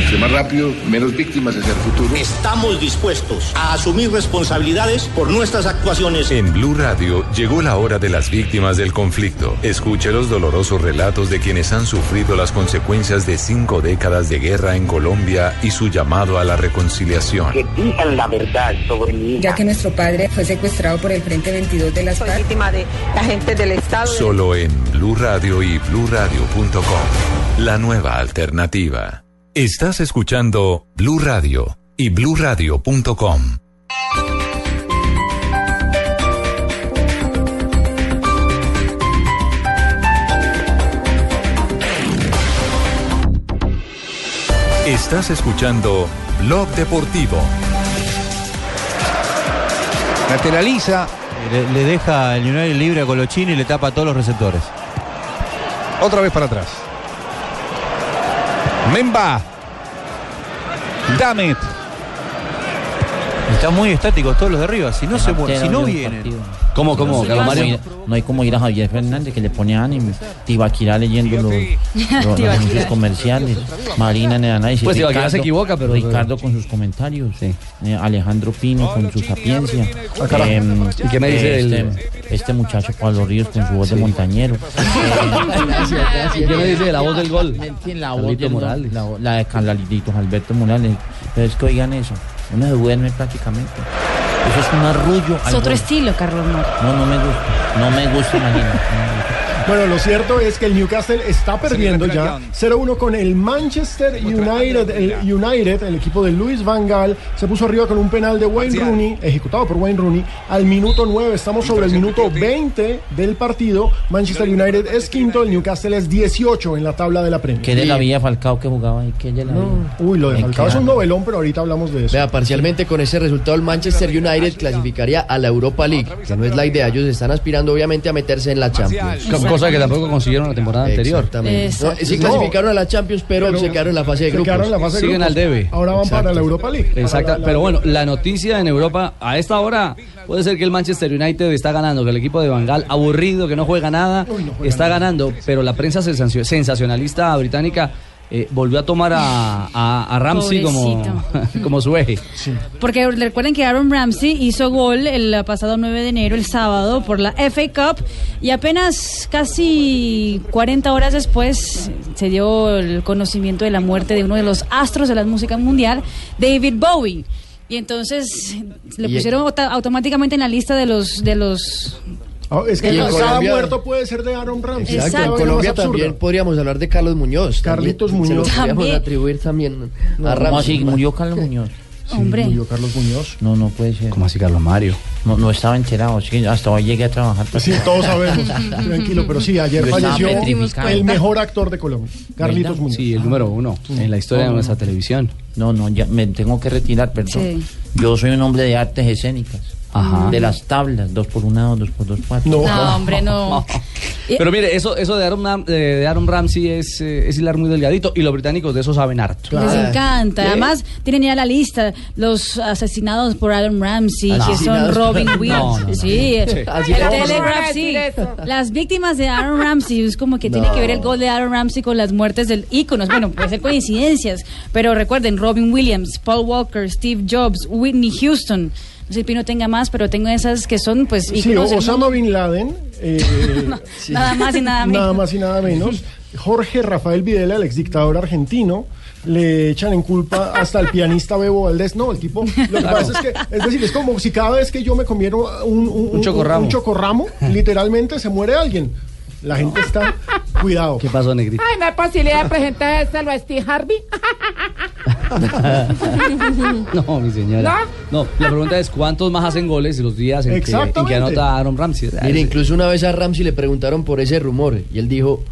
Entre más rápido, menos víctimas hacia el futuro. Estamos dispuestos a asumir responsabilidades por nuestras actuaciones. En Blue Radio llegó la hora de las víctimas del conflicto. Escuche los dolorosos relatos de quienes han sufrido las consecuencias de cinco décadas de guerra en Colombia y su llamado a la reconciliación. Que digan la verdad sobre hija. Ya que nuestro padre fue secuestrado por el Frente 22 de las FARC. víctima de la gente del Estado. Solo en Blue Radio y bluradio.com. La nueva alternativa. Estás escuchando Blue Radio y bluradio.com. Estás escuchando Blog Deportivo. Lateraliza. Le, le deja el United libre a Colochini y le tapa a todos los receptores. Otra vez para atrás. Memba. Damente. Están muy estáticos todos los de arriba. Si no, se, mu- Delantero si no vienen. ¿Cómo, cómo, No, Mario? No hay como ir a Javier Fernández que le pone ánimo. Tibaquirá leyendo los, los- los Tibaquirá. anuncios comerciales. Marina en el análisis. Pues Tibaquirá Ricardo- se equivoca, pero- Ricardo con sus comentarios. Eh, Alejandro Pino con su sapiencia. Ah. Em, ¿Y qué me dice este, el- este muchacho Pablo Ríos con su voz de montañero. ¿Y qué me dice de la voz del gol? La voz del- Morales. La, la de Carlitos Alberto Morales. Pero es que oigan eso. Uno se duerme prácticamente. Eso es un arrullo. Es otro estilo, Carlos Mar. No, no me gusta. No me gusta, imagínate. Bueno, lo cierto es que el Newcastle está perdiendo ya 0-1 con el Manchester United. El United, el equipo de Luis Van Gaal, se puso arriba con un penal de Wayne Rooney, ejecutado por Wayne Rooney, al minuto 9. Estamos sobre el minuto 20 del partido. Manchester United es quinto, el Newcastle es 18 en la tabla de la Premier. ¿Qué de la Villa Falcao que jugaba ahí? ¿Qué de la Villa? Uy, lo de Falcao es un novelón, pero ahorita hablamos de eso. Vea, parcialmente con ese resultado el Manchester United clasificaría a la Europa League, que no es la idea. Ellos están aspirando obviamente a meterse en la Champions. Co- Cosa que tampoco consiguieron la temporada anterior. Exactamente. No, sí No. clasificaron a la Champions, pero, Pero se quedaron en la fase de se grupos. quedaron en la fase de Siguen grupos. al debe. Ahora van para la Europa League. Exacto, la- pero bueno, la noticia en Europa a esta hora puede ser que el Manchester United está ganando, que el equipo de Bangal aburrido, que no juega nada, está ganando, pero la prensa sensacio- sensacionalista británica eh, volvió a tomar a, a- a Ramsey como, como su eje. Porque recuerden que Aaron Ramsey hizo gol el pasado 9 de enero, el sábado, por la FA Cup y apenas casi 40 horas después se dio el conocimiento de la muerte de uno de los astros de la música mundial, David Bowie. Y entonces le pusieron auto- automáticamente en la lista de los de los Ah, es que cada Colombia- muerto puede ser de Aaron Ramsey. Exacto, en Colombia también podríamos hablar de Carlos Muñoz. Carlitos también. Muñoz. Se lo podríamos También. atribuir también a ¿Cómo Ramsey. así? ¿Murió Carlos Muñoz? Hombre. murió Carlos Muñoz. No, no puede ser. Como así, Carlos Mario? No, no estaba enterado. Hasta hoy llegué a trabajar. Sí, todos sabemos. Tranquilo, pero sí, ayer falleció el mejor actor de Colombia, Carlitos ¿Verdad? Muñoz. Sí, el número uno en la historia de nuestra televisión. No, no, ya me tengo que retirar, perdón. Sí. Yo soy un hombre de artes escénicas. Ajá. De las tablas, dos por una, dos por dos, cuatro. No, hombre, no. Pero mire, eso, eso de, Aaron, Ram- de, Aaron Ramsey es, eh, es hilar muy delgadito y los británicos de eso saben harto. Les encanta. Además, tienen ya la lista los asesinados por Adam Ramsey, que son. Robin Williams. No, no, no. Sí, el es. Telegraph, sí. Las víctimas de Aaron Ramsey, es como que tiene que ver el gol de Aaron Ramsey con las muertes del íconos. Bueno, puede ser coincidencias, pero recuerden, Robin Williams, Paul Walker, Steve Jobs, Whitney Houston. No sé si Pino tenga más, pero tengo esas que son, pues, Sí, Osama. Bin Laden. eh, sí. Nada más y nada menos. Nada más y nada menos. Jorge Rafael Videla, el exdictador argentino, le echan en culpa hasta el pianista Bebo Valdés. No, el tipo. Lo que pasa es que, es decir, es como si cada vez que yo me comiera un, un, Un chocorramo. un chocorramo, literalmente se muere alguien. La gente está. Cuidado. ¿Qué pasó, Negrito? Ay, no hay posibilidad de presentárselo a Steve Harvey. No, mi señora. No, la pregunta es cuántos más hacen goles los días en que, en que anota Aaron Ramsey. Mire, incluso una vez a Ramsey le preguntaron por ese rumor y él dijo,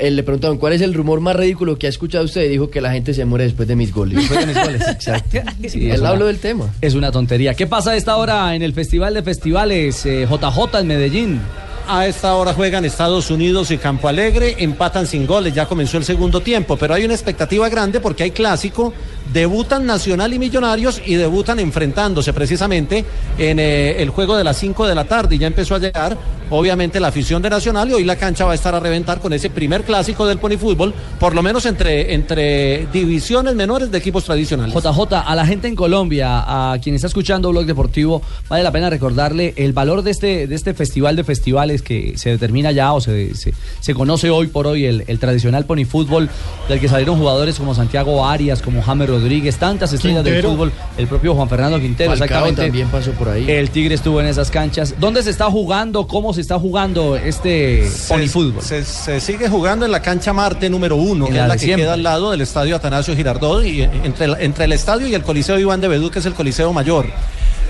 eh, le preguntaron cuál es el rumor más ridículo que ha escuchado usted y dijo que la gente se muere después de mis goles. Después de mis goles, exacto. Sí, Él una- habló del tema. Es una tontería. ¿Qué pasa a esta hora en el Festival de Festivales eh, JJ en Medellín? A esta hora juegan Estados Unidos y Campo Alegre, empatan sin goles, ya comenzó el segundo tiempo, pero hay una expectativa grande porque hay clásico, debutan Nacional y Millonarios y debutan enfrentándose precisamente en eh, el juego de las 5 de la tarde y ya empezó a llegar obviamente la afición de Nacional y hoy la cancha va a estar a reventar con ese primer clásico del Pony Fútbol, por lo menos entre, entre divisiones menores de equipos tradicionales. JJ, a la gente en Colombia, a quien está escuchando Blog Deportivo, vale la pena recordarle el valor de este, de este festival de festivales que se determina ya o se, se, se conoce hoy por hoy, el, el tradicional Pony Fútbol, del que salieron jugadores como Santiago Arias, como James Rodríguez, tantas estrellas del fútbol, el propio Juan Fernando Quintero, Falcao exactamente. también pasó por ahí. El Tigre estuvo en esas canchas. ¿Dónde se está jugando? ¿Cómo se está jugando este Pony Fútbol? Se, se sigue jugando en la cancha Marte número uno, En que la es la que siempre. queda al lado del estadio Atanasio Girardot, y entre, entre el estadio y el Coliseo Iván de Bedú, que es el Coliseo Mayor.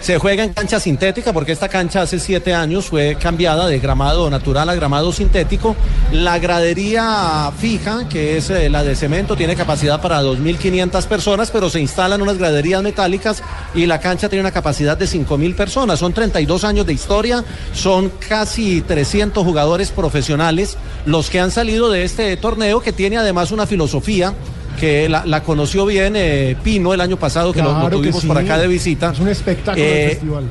Se juega en cancha sintética porque esta cancha hace siete años fue cambiada de gramado natural a gramado sintético. La gradería fija, que es eh, la de cemento, tiene capacidad para 2.500 personas, pero se instalan unas graderías metálicas y la cancha tiene una capacidad de 5.000 personas. Son 32 años de historia, son casi 300 jugadores profesionales los que han salido de este torneo que tiene además una filosofía que la, la conoció bien eh, Pino el año pasado, que lo- lo, Claro que tuvimos sí. por acá de visita. Es un espectáculo Eh, el festival.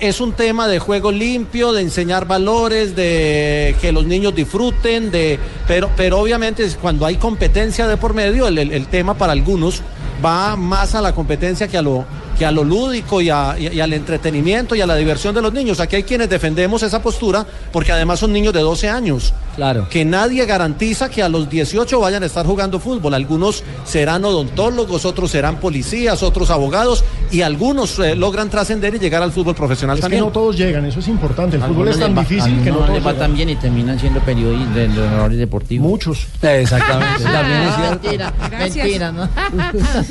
es un tema de juego limpio, de enseñar valores, de que los niños disfruten, de pero, pero obviamente cuando hay competencia de por medio, el, el- el tema para algunos va más a la competencia que a lo que a lo lúdico y, a- y- y al entretenimiento y a la diversión de los niños. Aquí hay quienes defendemos esa postura porque además son niños de 12 años. Claro. Que nadie garantiza que a los 18 vayan a estar jugando fútbol. Algunos serán odontólogos, otros serán policías, otros abogados y algunos eh, logran trascender y llegar al fútbol profesional Es que también. no todos llegan, eso es importante. El fútbol es tan va- difícil que no todos va tan bien y terminan siendo periodistas de deportivos. Muchos. Exactamente. También es Ah, cierto. mentira, mentira, ¿no?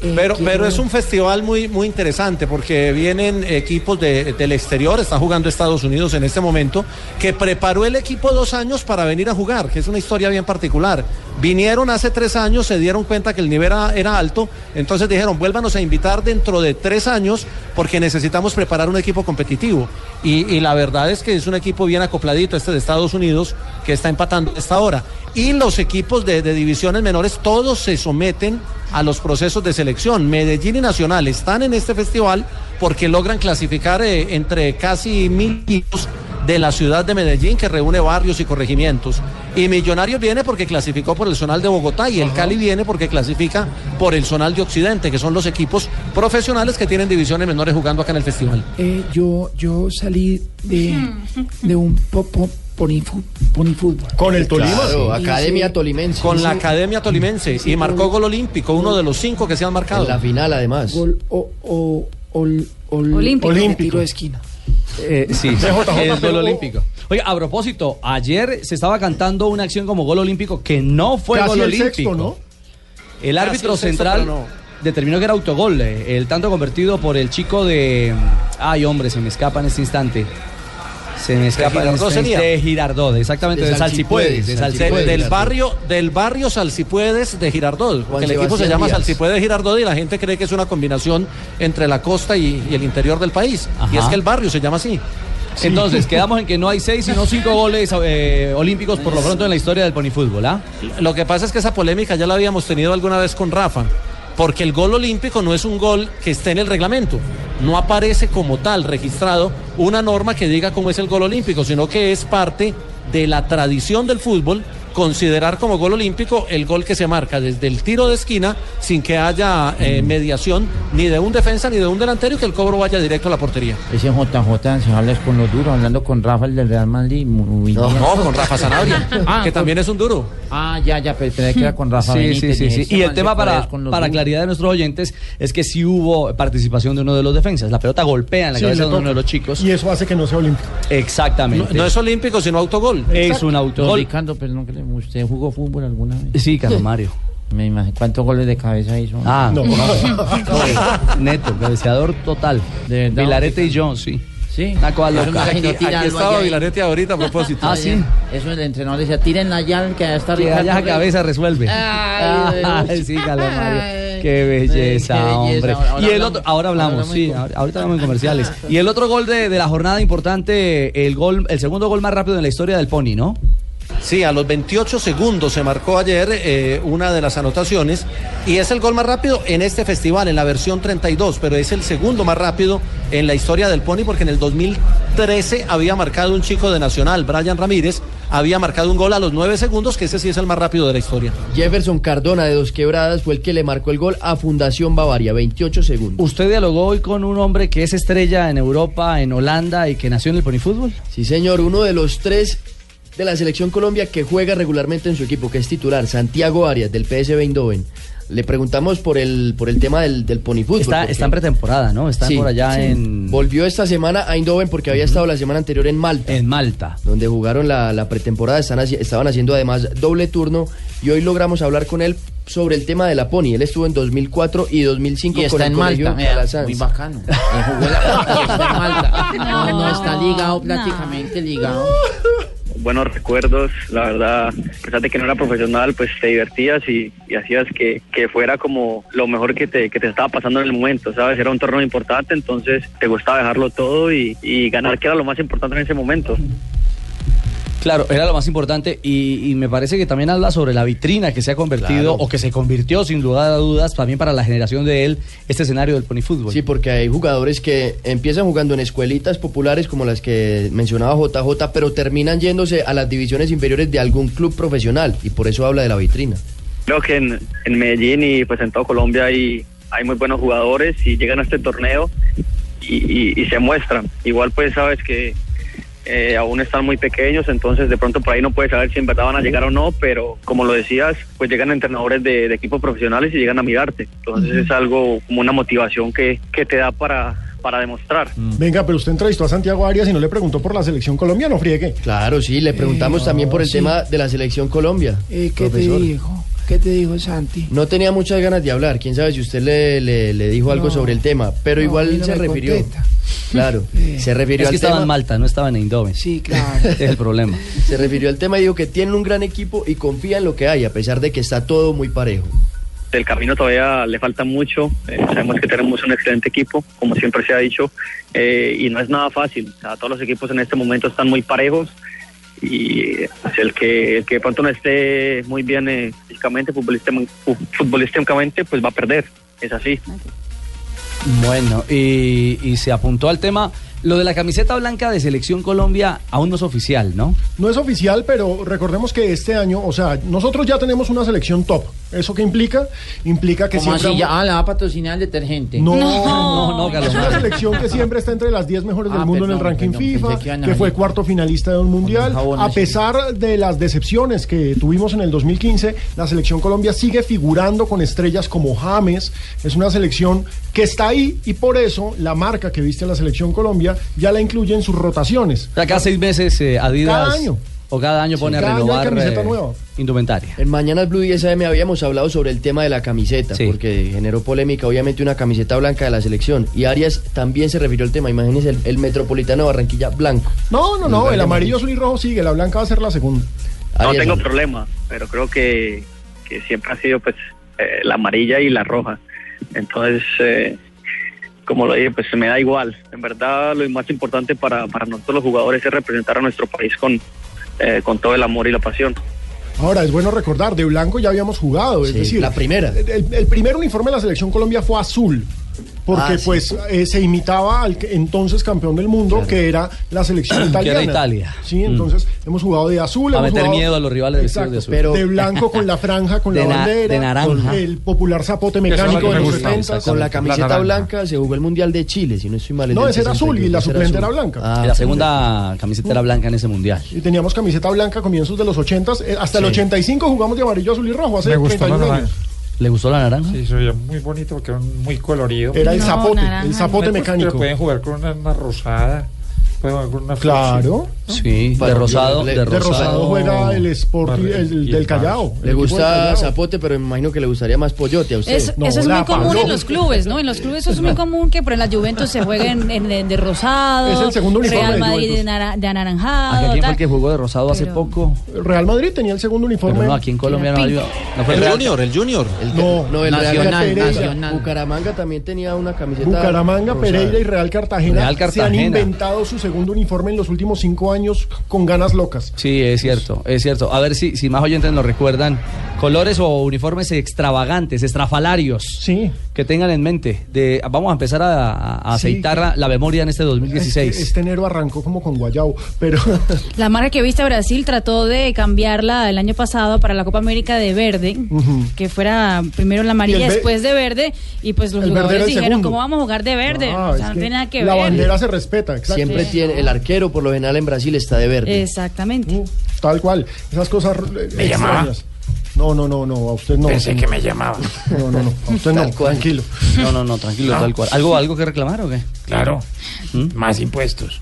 Pero, pero es un festival muy, muy interesante porque vienen equipos de- del exterior, está jugando Estados Unidos en este momento, que preparó el equipo dos años para venir a jugar, que es una historia bien particular. Vinieron hace tres años, se dieron cuenta que el nivel era, era alto, entonces dijeron, vuélvanos a invitar dentro de tres años porque necesitamos preparar un equipo competitivo. Y, y la verdad es que es un equipo bien acopladito, este de Estados Unidos, que está empatando a esta hora. Y los equipos de, de divisiones menores, todos se someten a los procesos de selección. Medellín y Nacional están en este festival porque logran clasificar eh, entre casi mil equipos de la ciudad de Medellín que reúne barrios y corregimientos. Y Millonarios viene porque clasificó por el zonal de Bogotá y el Cali viene porque clasifica por el zonal de Occidente, que son los equipos profesionales que tienen divisiones menores jugando acá en el festival. Eh, yo, yo salí de, de un po, po- pony, fu- pony fútbol. Con el Tolima. Claro, Sí, Academia sí. Tolimense. Con la Academia Tolimense Sí, y marcó gol- olímpico, uno de los cinco que se han marcado. En la final, además. Gol o, o, ol- ol- Olímpico. Olímpico. tiro de esquina. Eh, sí, es gol olímpico. Oye, a propósito, ayer se estaba cantando una acción como gol olímpico que no fue Casi gol el olímpico. sexto, ¿no? El árbitro el sexto, central no. determinó que era autogol, eh, el tanto convertido por el chico de... Ay, hombre, se me escapa en este instante. Se me escapa en Girardot sería. De Girardot, exactamente, De de De De- Salsipuedes. del Girardot. barrio del barrio Salsipuedes de Girardot, porque el equipo se llama Díaz. Salsipuedes Girardot y la gente cree que es una combinación entre la costa y, y el interior del país. Y es que el barrio se llama así. Entonces, quedamos en que no hay seis, sino cinco goles eh, olímpicos por lo pronto en la historia del ponifútbol, ¿ah? Lo que pasa es que esa polémica ya la habíamos tenido alguna vez con Rafa, porque el gol olímpico no es un gol que esté en el reglamento. No aparece como tal registrado una norma que diga cómo es el gol olímpico, sino que es parte de la tradición del fútbol considerar como gol olímpico el gol que se marca desde el tiro de esquina sin que haya eh, mediación ni de un defensa ni de un delantero y que el cobro vaya directo a la portería. Ese JJ se habla con los duros, hablando con Rafael del Real Madrid. muy No, bien. no, con Rafa Sanabria, Ah, que también es un duro. Ah, ya, ya, pero que era con Rafa Sí, Benítez. sí, sí, sí. Y el tema para, para claridad de nuestros oyentes es que sí hubo participación de uno de los defensas. La pelota golpea en la Sí, cabeza de uno de los chicos. Y eso hace que no sea olímpico. Exactamente. No, no es olímpico, sino autogol. Es un autogol. Ricardo, pero no que le- ¿usted jugó fútbol alguna vez? Sí, Carlos Mario. Me imagino. ¿Cuántos goles de cabeza hizo? Ah, No. no. Neto, cabeceador total. De verdad, Vilarete y John, sí. Sí. Una cosa loca. Aquí tirarlo estaba Vilanete ahorita a propósito. Ah, sí. Eso el entrenador decía, tiren allá que está Que allá Rey". cabeza resuelve. Ay, Ay, sí, Carlos Mario. Qué belleza, qué belleza. hombre. Ahora y el hablamos- otro, ahora hablamos, ahora hablamos sí, ahorita hablamos en comerciales. Y el otro gol de, de la jornada importante, el gol, el segundo gol más rápido en la historia del Pony, ¿no? Sí, a los 28 segundos se marcó ayer eh, una de las anotaciones y es el gol más rápido en este festival, en la versión 32, pero es el segundo más rápido en la historia del Pony porque en el 2013 había marcado un chico de Nacional, Brian Ramírez, había marcado un gol a los 9 segundos, que ese sí es el más rápido de la historia. Jefferson Cardona de Dos Quebradas fue el que le marcó el gol a Fundación Bavaria, 28 segundos. ¿Usted dialogó hoy con un hombre que es estrella en Europa, en Holanda y que nació en el Pony Fútbol? Sí, señor, uno de los tres de la selección Colombia que juega regularmente en su equipo, que es titular, Santiago Arias del PSV Eindhoven. Le preguntamos por el por el tema del, del pony fútbol. Está, porque- está en pretemporada, ¿no? Está Sí, por allá sí. en... Volvió esta semana a Eindhoven porque había estado la semana anterior en Malta. En Malta. Donde jugaron la, la pretemporada, están estaban haciendo además doble turno y hoy logramos hablar con él sobre el tema de la pony. Él estuvo en 2004 y 2005 Y con está el en Malta, Calasanz. muy bacano. Eh, jugó la- está en Malta. No, no, está ligado No. prácticamente ligado. Buenos recuerdos, la verdad, a pesar de que no era profesional, pues te divertías y, y hacías que, que fuera como lo mejor que te, que te estaba pasando en el momento, ¿sabes? Era un torneo importante, entonces te gustaba dejarlo todo y, y ganar, que era lo más importante en ese momento. Claro, era lo más importante y, y me parece que también habla sobre la vitrina que se ha convertido Claro. o que se convirtió sin lugar a dudas también para la generación de él este escenario del pony fútbol. Sí, porque hay jugadores que empiezan jugando en escuelitas populares como las que mencionaba JJ, pero terminan yéndose a las divisiones inferiores de algún club profesional y por eso habla de la vitrina. Creo que en, en Medellín y pues en todo Colombia hay, hay muy buenos jugadores y llegan a este torneo y, y- y se muestran. Igual pues sabes que eh, aún están muy pequeños, entonces de pronto por ahí no puedes saber si en verdad van a llegar o no, pero como lo decías, pues llegan entrenadores de, de equipos profesionales y llegan a mirarte. Entonces es algo como una motivación que, que te da para, para demostrar. Venga, pero usted entrevistó a Santiago Arias y no le preguntó por la selección colombiana, ¿no friegue? Claro, sí, le preguntamos Eh, también por el sí. tema de la selección Colombia. Eh, ¿Qué profesor. te dijo? ¿Qué te dijo Santi? No tenía muchas ganas de hablar, quién sabe si usted le, le- le dijo algo No. sobre el tema, pero No, igual no se refirió. Claro, se refirió es que al estaba tema. en Malta, no estaba en Eindhoven. Sí, claro. es el problema. Se refirió al tema y dijo que tienen un gran equipo y confía en lo que hay, a pesar de que está todo muy parejo. El camino todavía le falta mucho. eh, sabemos que tenemos un excelente equipo, como siempre se ha dicho, eh, y no es nada fácil. O sea, todos los equipos en este momento están muy parejos y pues, el que el que de pronto no esté muy bien eh, físicamente, futbolísticamente, futbolísticamente, pues va a perder. Es así. Bueno, y, y se apuntó al tema. Lo de la camiseta blanca de Selección Colombia aún no es oficial, ¿no? No es oficial, pero recordemos que este año, o sea, nosotros ya tenemos una selección top. ¿Eso qué implica? Implica que ¿Cómo siempre... así? Ya, ah, la va a patrocinar el detergente. No, no, no, Carlos Es una selección que siempre está entre las 10 mejores del Ah, mundo en el ranking perdón, FIFA, que fue cuarto finalista de un mundial. jabón A pesar de las decepciones que tuvimos en el 2015, la selección Colombia sigue figurando con estrellas como James. Es una selección que está ahí y por eso la marca que viste la selección Colombia ya la incluye en sus rotaciones. O sea, cada seis meses eh, Adidas. Cada año. O cada año pone cada a año renovar camiseta eh, nueva. indumentaria. En Mañanas Blue y SM habíamos hablado sobre el tema de la camiseta, Sí. porque generó polémica, obviamente, una camiseta blanca de la selección. Y Arias también se refirió al tema. Imagínense el, el Metropolitano de Barranquilla blanco. No, no, no, el amarillo, azul y rojo sigue, la blanca va a ser la segunda. No Arias, tengo hombre. problema, pero creo que, que siempre ha sido pues eh, la amarilla y la roja. Entonces, eh, como lo dije, pues me da igual. En verdad, lo más importante para, para nosotros los jugadores es representar a nuestro país con, eh, con todo el amor y la pasión. Ahora, es bueno recordar, de blanco ya habíamos jugado, es Sí, decir, la primera. El, el primer uniforme de la selección Colombia fue azul. Porque Ah, sí. pues eh, se imitaba al que- entonces campeón del mundo, que era la selección Que italiana. era Italia. Sí, entonces hemos jugado de azul. Para hemos meter jugado- miedo a los rivales Exacto, de azul. Pero- de blanco con la franja, con De la bandera. de naranja. Con el popular zapote mecánico que de me los gusta. 70. Con la camiseta blanca se jugó el Mundial de Chile, si no estoy mal. No, ese era azul y la 62, ese suplente era blanca. Ah, la segunda camiseta era blanca en ese mundial. Y teníamos camiseta blanca a comienzos de los 80. eh, hasta el 85 jugamos de amarillo, azul y rojo, hace Me gustó la 31 años. ¿Le gustó la naranja? Sí, se veía muy bonito porque era muy colorido. Era el No, zapote, naranja. el zapote Pues, mecánico. Pero pueden jugar con una, una rosada, pueden jugar con una Claro. Sí, de Rosado, de De Rosado juega el Sport el del Callao. Le gusta Callao. Zapote, pero me imagino que le gustaría más Pollote a usted. Eso, eso es muy común en los clubes, ¿no? En los clubes eso es muy común que por en la Juventus se jueguen en, en- de rosado, Es el segundo uniforme Real Madrid de, nara- de anaranjado. ¿Aquí quién fue el que jugó de Rosado hace poco? Real Madrid tenía el segundo uniforme. Pero no, aquí en Colombia no, había- no fue El Junior, el Junior. El- No, no, el Real Nacional, Pereira. Nacional. Bucaramanga también tenía una camiseta. Bucaramanga, rosada. Pereira y Real Cartagena, Real se han Cartagena. inventado su segundo uniforme en los últimos cinco años con ganas locas. Sí, es cierto, es cierto. A ver si, si más oyentes nos recuerdan. Colores o uniformes extravagantes, estrafalarios. Sí. Que tengan en mente. De, vamos a empezar a, a Sí, aceitar que- la, la memoria en este 2016. Este, este enero arrancó como con Guayao, pero La marca que viste Brasil trató de cambiarla el año pasado para la Copa América de verde, que fuera primero la amarilla, después de verde, y pues los el jugadores dijeron, segundo. ¿cómo vamos a jugar de verde? Ah, o es sea, no tiene nada que la ver. bandera se respeta, exacto. Siempre Sí. tiene, el arquero por lo general en Brasil está de verde. Exactamente. Tal cual. Esas cosas eh, ¿Me llamaba? No, no, no, no, a usted no. Pensé que me llamaba. No, no, no, a usted no, tranquilo. No, no, no, tranquilo, No. tal cual. ¿Algo, ¿Algo que reclamar o qué? Claro. ¿Mm? Más impuestos.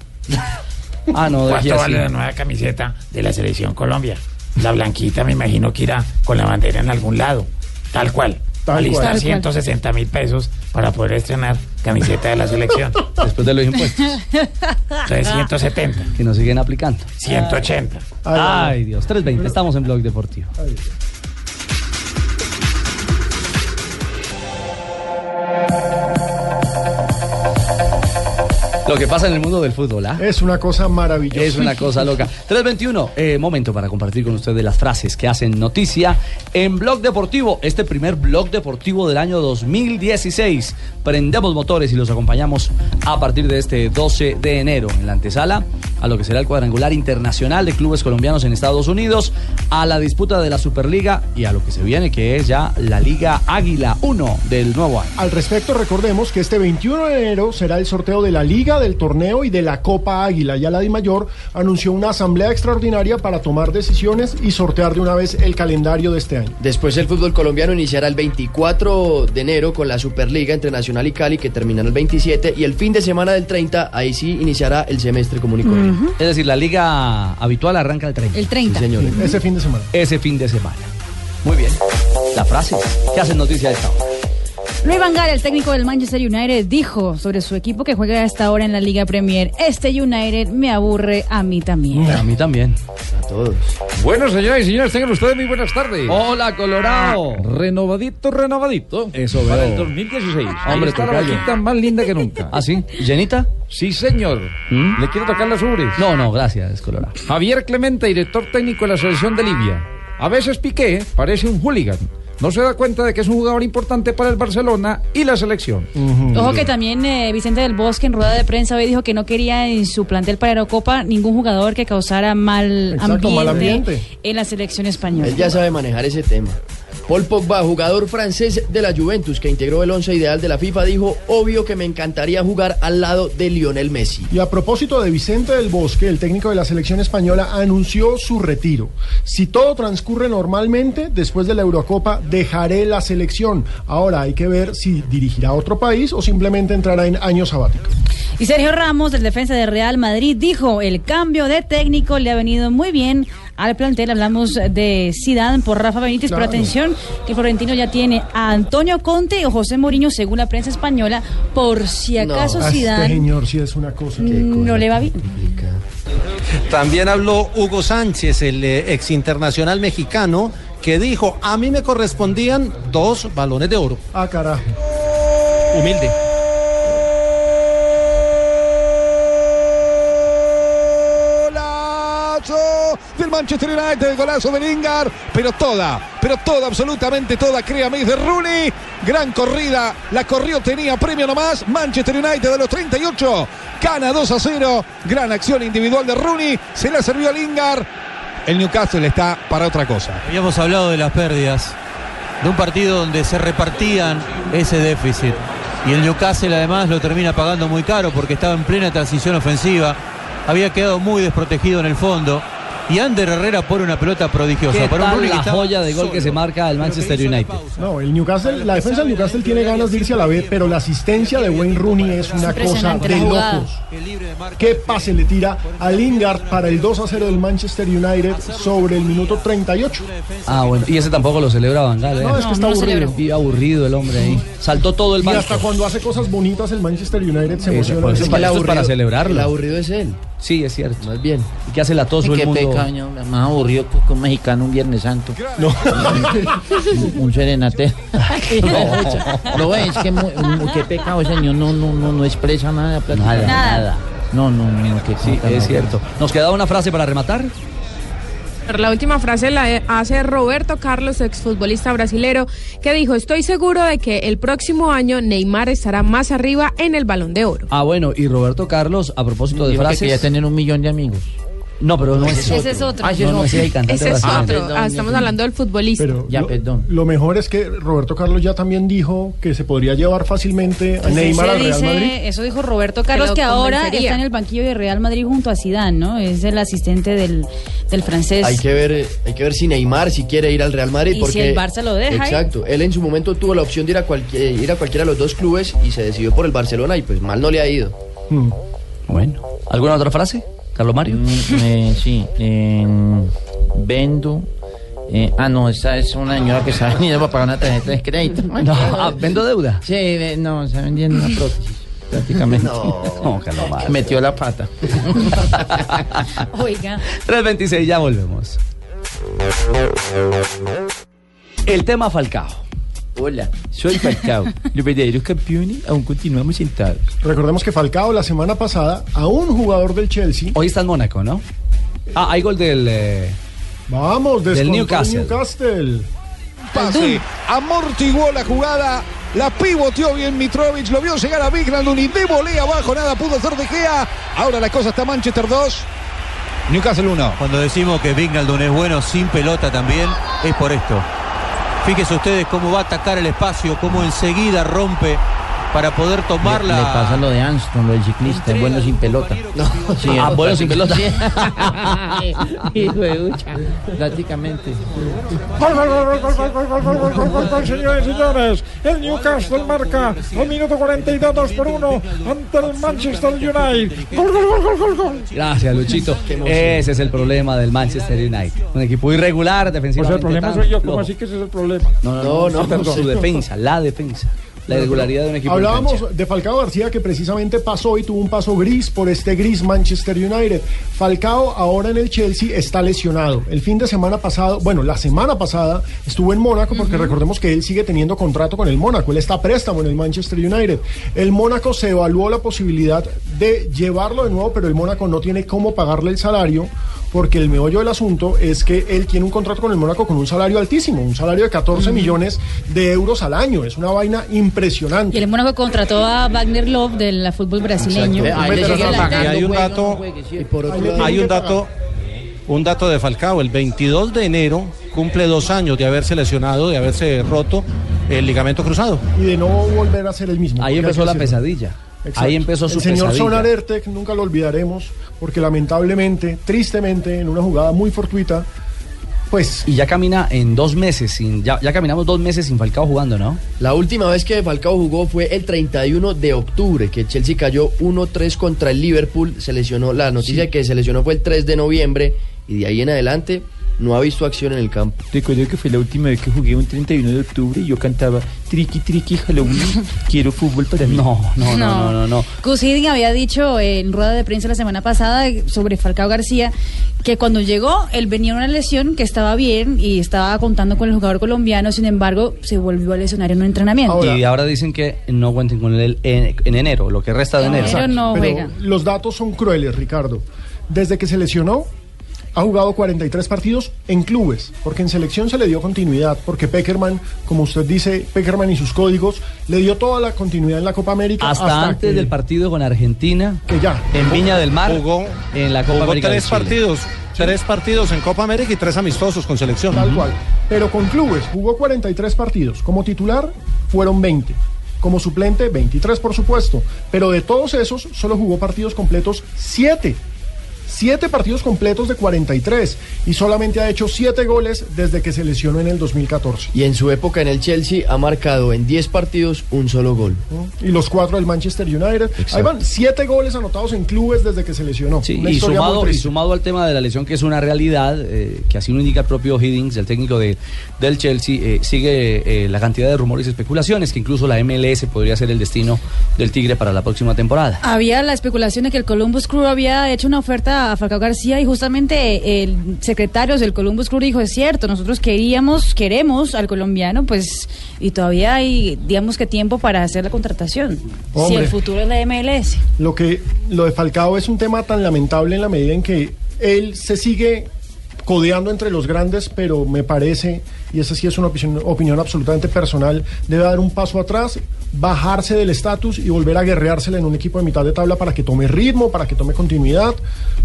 Ah, no, ¿Cuánto así. vale la nueva camiseta de la Selección Colombia? La blanquita me imagino que irá con la bandera en algún lado. Tal cual. Tal Alistar cual. 160 mil pesos para poder estrenar camiseta de la selección. Después de los impuestos Entonces 170, que nos siguen aplicando. 180. Ay, Ay, Dios, 320. Estamos en Blog Deportivo. ay, ay. Lo que pasa en el mundo del fútbol, ¿ah? Es una cosa maravillosa. Es una cosa loca. 321, eh, momento para compartir con ustedes las frases que hacen noticia en Blog Deportivo, este primer Blog Deportivo del año 2016. Prendemos motores y los acompañamos a partir de este 12 de enero en la antesala a lo que será el cuadrangular internacional de clubes colombianos en Estados Unidos, a la disputa de la Superliga y a lo que se viene que es ya la Liga Águila 1 del nuevo año. Al respecto, recordemos que este 21 de enero será el sorteo de la Liga, del torneo y de la Copa Águila. Ya la Mayor anunció una asamblea extraordinaria para tomar decisiones y sortear de una vez el calendario de este año. Después el fútbol colombiano iniciará el 24 de enero con la Superliga entre Nacional y Cali que terminará el 27 y el fin de semana del 30 ahí sí iniciará el semestre común y corriente. Es decir, la liga habitual arranca el 30. El 30. Sí, señor. Ese fin de semana. ese fin de semana. Muy bien. La frase que hacen noticia a esta hora. Luis Van Gaal, el técnico del Manchester United, dijo sobre su equipo que juega hasta ahora en la Liga Premier, este United me aburre a mí también. A mí también. A todos. Bueno, señoras y señores, tengan ustedes muy buenas tardes. Hola, Colorado. Renovadito, renovadito. Eso Para veo. el 2016. Ahí Hombre, está la vaquita más linda que nunca. ¿Ah, sí? ¿Llenita? Sí, señor. ¿Mm? ¿Le quiero tocar las ubres? No, no, gracias, Colorado. Javier Clemente, director técnico de la selección de Libia. A veces Piqué parece un hooligan. No se da cuenta de que es un jugador importante para el Barcelona y la selección. Ojo que también eh, Vicente del Bosque en rueda de prensa hoy dijo que no quería en su plantel para Eurocopa ningún jugador que causara mal, Exacto, ambiente, mal ambiente. en la selección española. Él ya sabe manejar ese tema. Paul Pogba, jugador francés de la Juventus que integró el once ideal de la FIFA, dijo, obvio que me encantaría jugar al lado de Lionel Messi. Y a propósito de Vicente del Bosque, el técnico de la selección española anunció su retiro. Si todo transcurre normalmente, después de la Eurocopa dejaré la selección. Ahora hay que ver si dirigirá a otro país o simplemente entrará en año sabático. Y Sergio Ramos, el defensa de Real Madrid, dijo, el cambio de técnico le ha venido muy bien al plantel. Hablamos de Zidane por Rafa Benítez, Claro. pero atención, que Florentino ya tiene a Antonio Conte o José Mourinho, según la prensa española, por si acaso Ah, Este Zidane señor sí es una cosa. no le va bien. También habló Hugo Sánchez, el eh, ex internacional mexicano, que dijo, a mí me correspondían dos balones de oro. Ah, carajo. Humilde. Del Manchester United, el golazo de Lingard, pero toda, pero toda, absolutamente toda, créame, es de Rooney. Gran corrida, la corrió, tenía premio nomás. Manchester United de los 38, gana 2 a 0. Gran acción individual de Rooney, se la sirvió a Lingard. El Newcastle está para otra cosa. Habíamos hablado de las pérdidas, de un partido donde se repartían ese déficit. Y el Newcastle además lo termina pagando muy caro porque estaba en plena transición ofensiva. Había quedado muy desprotegido en el fondo. Y Ander Herrera pone una pelota prodigiosa. ¿Qué Para un que la joya de gol que se marca el Manchester United? No, el Newcastle, la defensa del Newcastle tiene ganas de irse a la B, pero la asistencia de Wayne Rooney es una cosa de locos. ¿Qué pase le tira a Lingard para el 2 a 0 del Manchester United sobre el minuto 38? Ah, bueno. Y ese tampoco lo celebra Van Gaal, ¿eh? No, es que está No, no aburrido. Vive aburrido el hombre ahí. Saltó todo el Y banco. hasta cuando hace cosas bonitas el Manchester United se emociona. pues, Ese es man- para- esto es para celebrarlo. El aburrido es él. Sí, es cierto. Más bien. ¿Y qué hace la toso el Qué mundo? pecaño, más aburrido que un mexicano un Viernes Santo. No. un serenate. Lo ves, que mu- mu- qué pecado, señor, no, no, no, no expresa nada. Nada, nada. No, no, no, que Sí, es cierto. ¿Nos queda una frase para rematar? La última frase la hace Roberto Carlos, exfutbolista brasilero, que dijo, estoy seguro de que el próximo año Neymar estará más arriba en el balón de oro. Ah, bueno, y Roberto Carlos, a propósito de Dijo que frases. quería tener un millón de amigos. No, pero no es Ese es otro. Ah, ese es No, no, otro. ese es cantante Ese es otro. perdón, Ah, estamos hablando del futbolista. Pero Ya, lo, perdón. lo mejor es que Roberto Carlos ya también dijo que se podría llevar fácilmente a Neymar al Real dice- Madrid. Eso dijo Roberto Carlos, lo que ahora está en el banquillo de Real Madrid junto a Zidane, ¿no? Es el asistente del, del francés. Hay que ver, hay que ver si Neymar si quiere ir al Real Madrid. Y si porque, el Barça lo deja, ¿eh? Exacto. Él en su momento tuvo la opción de ir a, cualquier, ir a cualquiera de los dos clubes y se decidió por el Barcelona y pues mal no le ha ido. Hmm. Bueno. ¿Alguna otra frase? Carlos Mario. Mm, eh, sí, eh, vendo. eh, ah, no, esa es una señora que está vendiendo para pagar una tarjeta de crédito. No, ah, ¿Vendo deuda? Sí, no, está vendiendo una prótesis, prácticamente. No, Carlos Mario. Metió la pata. Oiga. 3.26, ya volvemos. El tema Falcao. Hola, soy Falcao. Los verdaderos campeones aún continuamos sentados. Recordemos que Falcao la semana pasada a un jugador del Chelsea. Hoy está en Mónaco, ¿no? Ah, hay gol del... eh, Vamos, Del Newcastle. Newcastle. Pase, amortiguó la jugada, la pivoteó bien Mitrovic, lo vio llegar a Vignaldum y de volea abajo, nada pudo hacer de Gea. Ahora la cosa está Manchester 2, Newcastle 1. Cuando decimos que Vignaldum es bueno sin pelota también, es por esto. Fíjense ustedes cómo va a atacar el espacio, cómo enseguida rompe para poder Le, tomarla. le pasa lo de Anston, lo del ciclista, es bueno sin pelota. Sí, Ah, bueno sin pelota. Sí. Hijo de ducha, prácticamente. Gol, gol, gol, gol, gol, gol, gol, gol, gol, gol, gol, gol, señores y señores. El Newcastle marca al minuto 42 2 por 1 ante el Manchester United. Gol, gol, gol, gol, gol, gol. Gracias, Luchito. Ese es el problema del Manchester United. Un equipo irregular Pues defensivamente. el problema tan soy yo, ¿cómo así que ese es el problema? No, no, No, no, no, su defensa, la defensa. La irregularidad de un equipo. en cancha. Hablábamos de Falcao García que precisamente pasó y tuvo un paso gris por este gris Manchester United. Falcao ahora en el Chelsea está lesionado. El fin de semana pasado, bueno, la semana pasada estuvo en Mónaco porque recordemos que él sigue teniendo contrato con el Mónaco. Él está a préstamo en el Manchester United. El Mónaco se evaluó la posibilidad de llevarlo de nuevo, pero el Mónaco no tiene cómo pagarle el salario porque el meollo del asunto es que él tiene un contrato con el Mónaco con un salario altísimo, un salario de 14 millones de euros al año. Es una vaina impresionante. Y el Mónaco contrató a Wagner Love del fútbol brasileño. Ahí hay un dato. Y por otro hay un dato, un dato de Falcao. El 22 de enero cumple dos años de haberse lesionado, de haberse roto el ligamento cruzado. y de no volver a ser el mismo. Ahí empezó la pesadilla. Exacto. Ahí empezó su El señor pesadilla. Sonar Ertek nunca lo olvidaremos, porque lamentablemente, tristemente, en una jugada muy fortuita, pues Y ya camina en dos meses, sin, ya, ya caminamos dos meses sin Falcao jugando, ¿no? La última vez que Falcao jugó fue el 31 de octubre, que Chelsea cayó 1-3 contra el Liverpool. Se lesionó, la noticia de que se lesionó fue el 3 de noviembre y de ahí en adelante no ha visto acción en el campo. Recuerdo que fue la última vez que jugué un 31 de octubre y yo cantaba Triqui Triqui Halloween, quiero fútbol para mí. No, no, no, no, no. no. Hiddink había dicho en rueda de prensa la semana pasada sobre Falcao García que cuando llegó él venía una lesión que estaba bien y estaba contando con el jugador colombiano, sin embargo se volvió a lesionar en un entrenamiento. y ahora dicen que no cuenten con él en, en enero, lo que resta de En enero. enero no pero juega. los datos son crueles, Ricardo. Desde que se lesionó, ha jugado 43 partidos en clubes, porque en selección se le dio continuidad, porque Peckerman, como usted dice, Peckerman y sus códigos, le dio toda la continuidad en la Copa América. Hasta, antes que- del partido con Argentina, que ya. en Viña del Mar, Jugó, en la Copa jugó América tres partidos, tres partidos en Copa América y tres amistosos con selección. Tal cual. Pero con clubes jugó 43 partidos. Como titular fueron 20. Como suplente 23 por supuesto. Pero de todos esos solo jugó partidos completos 7. Siete partidos completos de 43 y solamente ha hecho siete goles desde que se lesionó en el 2014. Y en su época en el Chelsea ha marcado en 10 partidos un solo gol. Y los cuatro del Manchester United. Ahí van siete goles anotados en clubes desde que se lesionó. Sí, y sumado al tema de la lesión, que es una realidad, eh, que así lo indica el propio Hiddings, el técnico de, del Chelsea, eh, sigue eh, la cantidad de rumores y especulaciones que incluso la MLS podría ser el destino del Tigre para la próxima temporada. Había la especulación de que el Columbus Crew había hecho una oferta a Falcao García y justamente el secretario del Columbus Crew dijo, es cierto, nosotros queríamos, queremos al colombiano, pues, y todavía hay, digamos que tiempo para hacer la contratación. Si el futuro es la MLS. Lo que lo de Falcao es un tema tan lamentable en la medida en que él se sigue codeando entre los grandes, pero me parece, y esa sí es una opinión, opinión absolutamente personal, debe dar un paso atrás, bajarse del estatus y volver a guerreársela en un equipo de mitad de tabla para que tome ritmo, para que tome continuidad,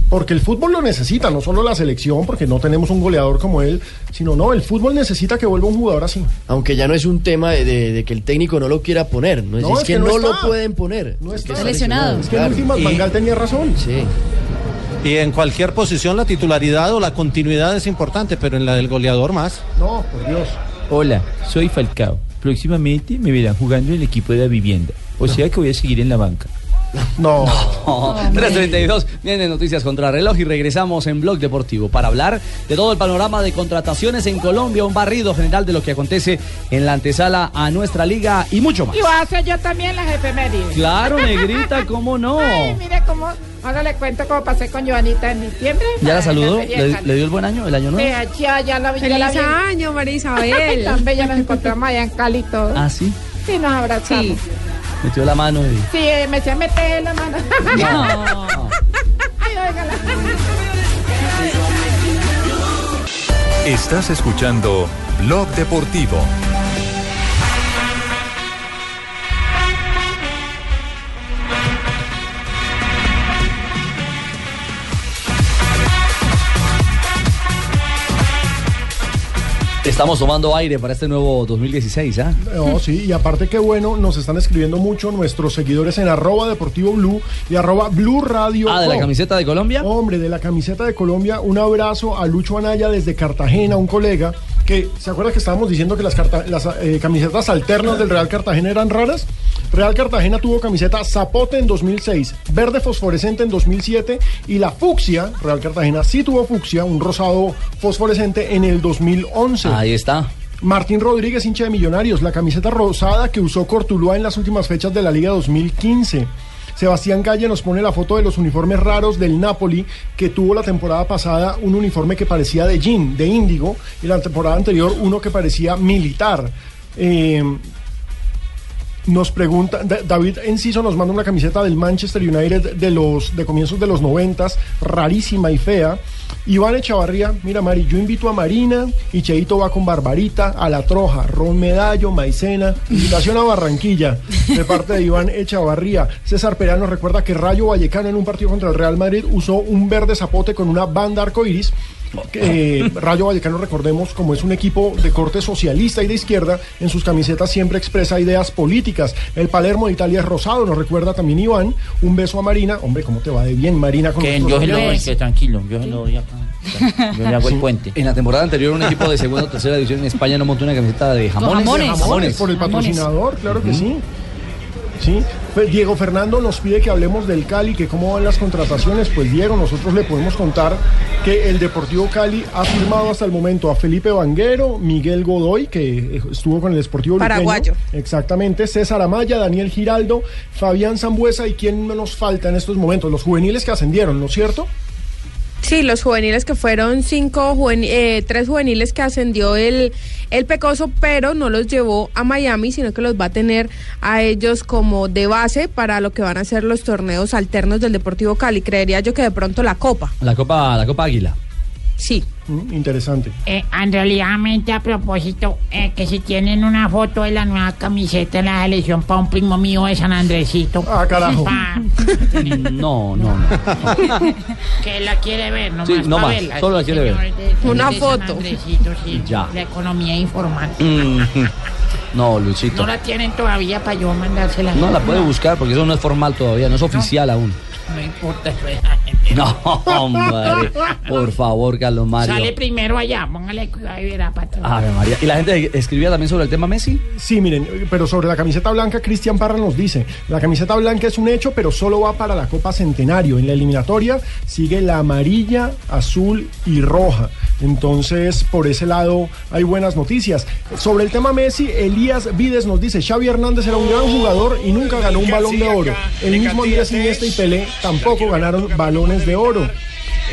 porque el fútbol lo necesita, no solo la selección, porque no tenemos un goleador como él, sino no, el fútbol necesita que vuelva un jugador así. Aunque ya no es un tema de, de- de que el técnico no lo quiera poner, no es, No, es es que, que no no, lo pueden poner. No es que está. está lesionado. Es que en claro. últimas Y- Mangal tenía razón. Sí. Y en cualquier posición la titularidad o la continuidad es importante, pero en la del goleador más. No, por Dios. Hola, soy Falcao. Próximamente me verán jugando en el equipo de la vivienda. O sea que voy a seguir en la banca. No. Oh, 332, vienen noticias contra reloj y regresamos en Blog Deportivo para hablar de todo el panorama de contrataciones en Colombia, un barrido general de lo que acontece en la antesala a nuestra liga y mucho más. Y voy a hacer yo también las efemérides. Claro, negrita, ¿cómo no? Ay, mire cómo. Ahora le cuento cómo pasé con Joanita en diciembre. ¿Ya la saludó? ¿Le, dio el buen año, el año nuevo? Sí, ya, ya la ya la Feliz vi. año, María Isabel. Tan bella nos encontramos allá en Cali y todo. Ah, sí, Sí, nos abrazamos. Metió la mano y... Sí, me se mete la mano. No. Ay, óigala. Estás escuchando Blog Deportivo. Estamos tomando aire para este nuevo 2016, ¿ah? No, sí, y aparte que bueno, nos están escribiendo mucho nuestros seguidores en arroba deportivo blue y arroba blue radio. Ah, ¿de la camiseta de Colombia? Hombre, de la camiseta de Colombia, un abrazo a Lucho Anaya desde Cartagena, un colega que, ¿se acuerda que estábamos diciendo que las eh, camisetas alternas del Real Cartagena eran raras? Real Cartagena tuvo camiseta zapote en 2006, verde fosforescente en 2007 y la fucsia, Real Cartagena sí tuvo fucsia, un rosado fosforescente en el 2011. Ahí está. Martín Rodríguez, hincha de Millonarios, la camiseta rosada que usó Cortuluá en las últimas fechas de la Liga 2015. Sebastián Calle nos pone la foto de los uniformes raros del Napoli, que tuvo la temporada pasada un uniforme que parecía de jean, de índigo, y la temporada anterior uno que parecía militar. Eh, nos pregunta, Da- David Enciso nos manda una camiseta del Manchester United de los de comienzos de los noventas, rarísima y fea. Iván Echavarría, mira Mari, yo invito a Marina y Cheito va con Barbarita, a La Troja, Ron Medallo, Maicena, invitación a Barranquilla, de parte de Iván Echavarría. César Perano recuerda que Rayo Vallecano en un partido contra el Real Madrid usó un verde zapote con una banda arcoiris. Eh, Rayo Vallecano, recordemos, como es un equipo de corte socialista y de izquierda, en sus camisetas siempre expresa ideas políticas. El Palermo de Italia es rosado, nos recuerda también Iván. Un beso a Marina. Hombre, ¿cómo te va de bien, Marina? Con Que yo se lo doy, oyentes? que tranquilo, yo se lo doy acá. Yo le hago el puente. En la temporada anterior, un equipo de segunda o tercera división en España no montó una camiseta de jamones. jamones. Jamones, por el patrocinador, claro que sí. Sí, Diego Fernando nos pide que hablemos del Cali, que cómo van las contrataciones. Pues Diego, nosotros le podemos contar que el Deportivo Cali ha firmado hasta el momento a Felipe Vanguero, Miguel Godoy, que estuvo con el Deportivo Luqueño. Paraguayo. Exactamente, César Amaya, Daniel Giraldo, Fabián Zambuesa y quién nos falta en estos momentos, los juveniles que ascendieron, ¿no es cierto? Sí, los juveniles que fueron cinco, juven- eh, tres juveniles que ascendió el, el Pecoso, pero no los llevó a Miami, sino que los va a tener a ellos como de base para lo que van a ser los torneos alternos del Deportivo Cali. Creería yo que de pronto la Copa. La Copa, la Copa Águila. Sí. Interesante. Eh, en realidad, a propósito, eh, que si tienen una foto de la nueva camiseta de la selección para un primo mío de San Andresito. Ah, carajo. Pa- No, no, no. que la quiere ver, nomás Sí, no más, verla, solo la quiere ver. de- Una de San foto. Sí, Ya. La economía informal. Mm, No, Luchito. No la tienen todavía para yo mandársela. No la puede buscar porque eso no es formal todavía, no es oficial aún. No importa, eso es gente. No, hombre. Por favor, Carlos Mario. Sale primero allá, póngale cuidado y verá para atrás. Ave María. ¿Y la gente escribía también sobre el tema Messi? Sí, miren, pero sobre la camiseta blanca, Cristian Parra nos dice, la camiseta blanca es un hecho, pero solo va para la Copa Centenario. En la eliminatoria sigue la amarilla, azul y roja. Entonces, por ese lado hay buenas noticias. Sobre el tema Messi, Elías Vides nos dice, Xavi Hernández era un gran jugador y nunca ganó un balón de oro. El mismo Andrés Iniesta y Pelé tampoco ganaron balones de oro.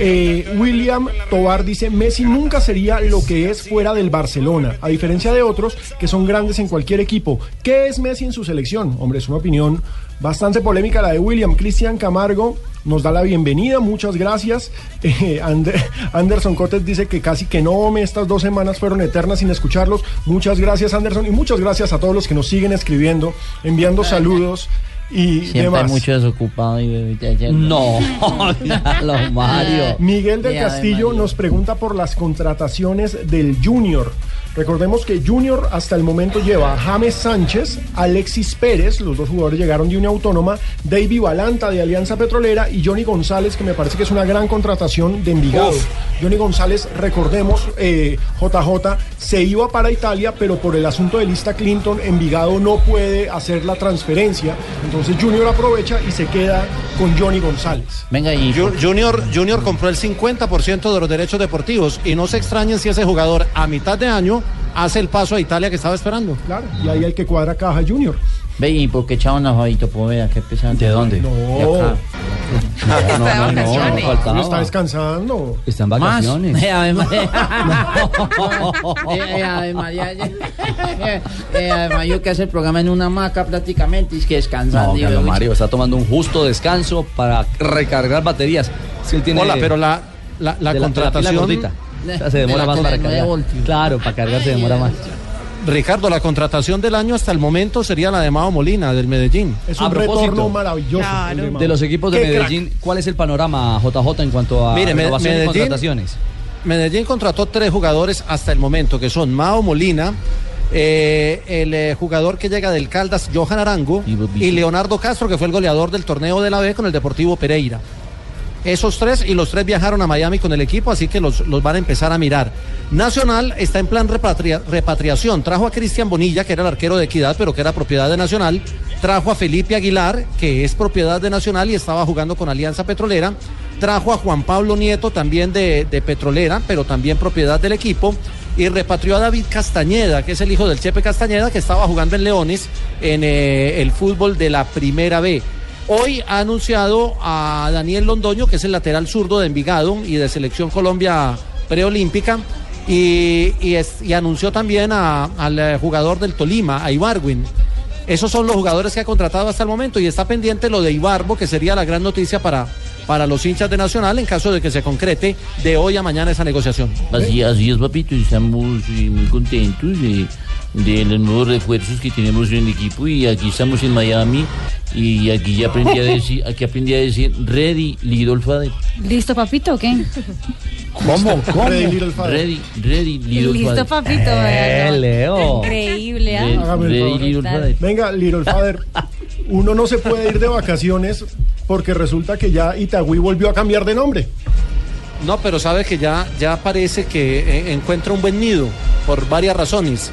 Eh, William Tobar dice, Messi nunca sería lo que es fuera del Barcelona, a diferencia de otros que son grandes en cualquier equipo. ¿Qué es Messi en su selección? Hombre, es una opinión bastante polémica la de William. Cristian Camargo nos da la bienvenida, muchas gracias. Eh, Ander- Anderson Cotes dice que casi que no, me estas dos semanas fueron eternas sin escucharlos. Muchas gracias Anderson y muchas gracias a todos los que nos siguen escribiendo, enviando saludos y Siempre demás. mucho desocupado y No, Mario. Miguel del Castillo nos pregunta por las contrataciones del Junior. Recordemos que Junior hasta el momento lleva a James Sánchez, Alexis Pérez, los dos jugadores llegaron de Unión Autónoma, Davy Balanta de Alianza Petrolera y Johnny González, que me parece que es una gran contratación de Envigado. Uf. Johnny González, recordemos, eh, JJ, se iba para Italia, pero por el asunto de lista Clinton, Envigado no puede hacer la transferencia. Entonces Junior aprovecha y se queda con Johnny González. Venga, y Junior, Junior compró el 50% de los derechos deportivos y no se extrañen si ese jugador a mitad de año hace el paso a Italia que estaba esperando. Claro, y ahí el que cuadra caja Junior. Ve, ¿y por qué echaban a Fabito Poveda? ¿Qué pesado? ¿De dónde? No. No, no, no, no, no faltaba. No está descansando. Está en Más. vacaciones. Eh, Ave María. Eh, Ave María. Eh, eh, Ave María, yo que hace el programa en una hamaca prácticamente, es que descansando. No, y Carlos Mario está tomando un justo descanso para recargar baterías. Él tiene Hola, pero la, la, la de contratación. La. O sea, se demora más para cargar. Claro, para cargar se demora más. Ricardo, la contratación del año hasta el momento sería la de Mao Molina, del Medellín. Es A un propósito. retorno maravilloso. de los equipos de Qué crack. Medellín, ¿cuál es el panorama, JJ, en cuanto a Mire, y contrataciones? Medellín contrató tres jugadores hasta el momento, que son Mao Molina, eh, el eh, jugador que llega del Caldas, Johan Arango, y Leonardo Castro, que fue el goleador del torneo de la B con el Deportivo Pereira. Esos tres y los tres viajaron a Miami con el equipo, así que los, los van a empezar a mirar. Nacional está en plan repatria- repatriación. Trajo a Cristian Bonilla, que era el arquero de Equidad, pero que era propiedad de Nacional. Trajo a Felipe Aguilar, que es propiedad de Nacional y estaba jugando con Alianza Petrolera. Trajo a Juan Pablo Nieto, también de, de Petrolera, pero también propiedad del equipo. Y repatrió a David Castañeda, que es el hijo del Chepe Castañeda, que estaba jugando en Leones en eh, el fútbol de la Primera B. Hoy ha anunciado a Daniel Londoño, que es el lateral zurdo de Envigado y de Selección Colombia preolímpica, y, anunció también al eh, jugador del Tolima, a Ibarwin. Esos son los jugadores que ha contratado hasta el momento y está pendiente lo de Ibarbo, que sería la gran noticia para, para los hinchas de Nacional en caso de que se concrete de hoy a mañana esa negociación. Así, así es, papito, y estamos eh, muy contentos de, de los nuevos refuerzos que tenemos en el equipo y aquí estamos en Miami y aquí ya aprendí a decir, aquí aprendí a decir ready Little Father. ¿Listo, papito, o qué? ¿Cómo? ¿Cómo? Ready, little father. Ready, ready Little Listo, Father. papito. Eh, ¿verdad? Leo. Increíble, ¿ah? Ready, ready. Little Father. Venga, Little Father, uno no se puede ir de vacaciones porque resulta que ya Itagüí volvió a cambiar de nombre. No, pero sabe que ya, ya parece que eh, encuentra un buen nido por varias razones.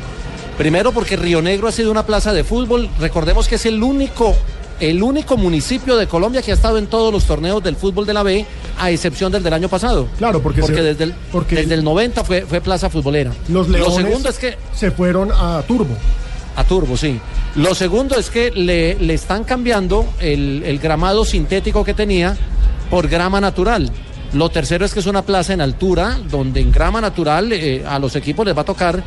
Primero porque Río Negro ha sido una plaza de fútbol. Recordemos que es el único, el único municipio de Colombia que ha estado en todos los torneos del fútbol de la B, a excepción del del año pasado. Claro, porque, Porque se- desde el, porque desde el 90 fue, fue plaza futbolera. los Lo leones segundo es que se fueron a Turbo. A Turbo, sí. Lo segundo es que le, le están cambiando el, el gramado sintético que tenía por grama natural. Lo tercero es que es una plaza en altura, donde en grama natural eh, a los equipos les va a tocar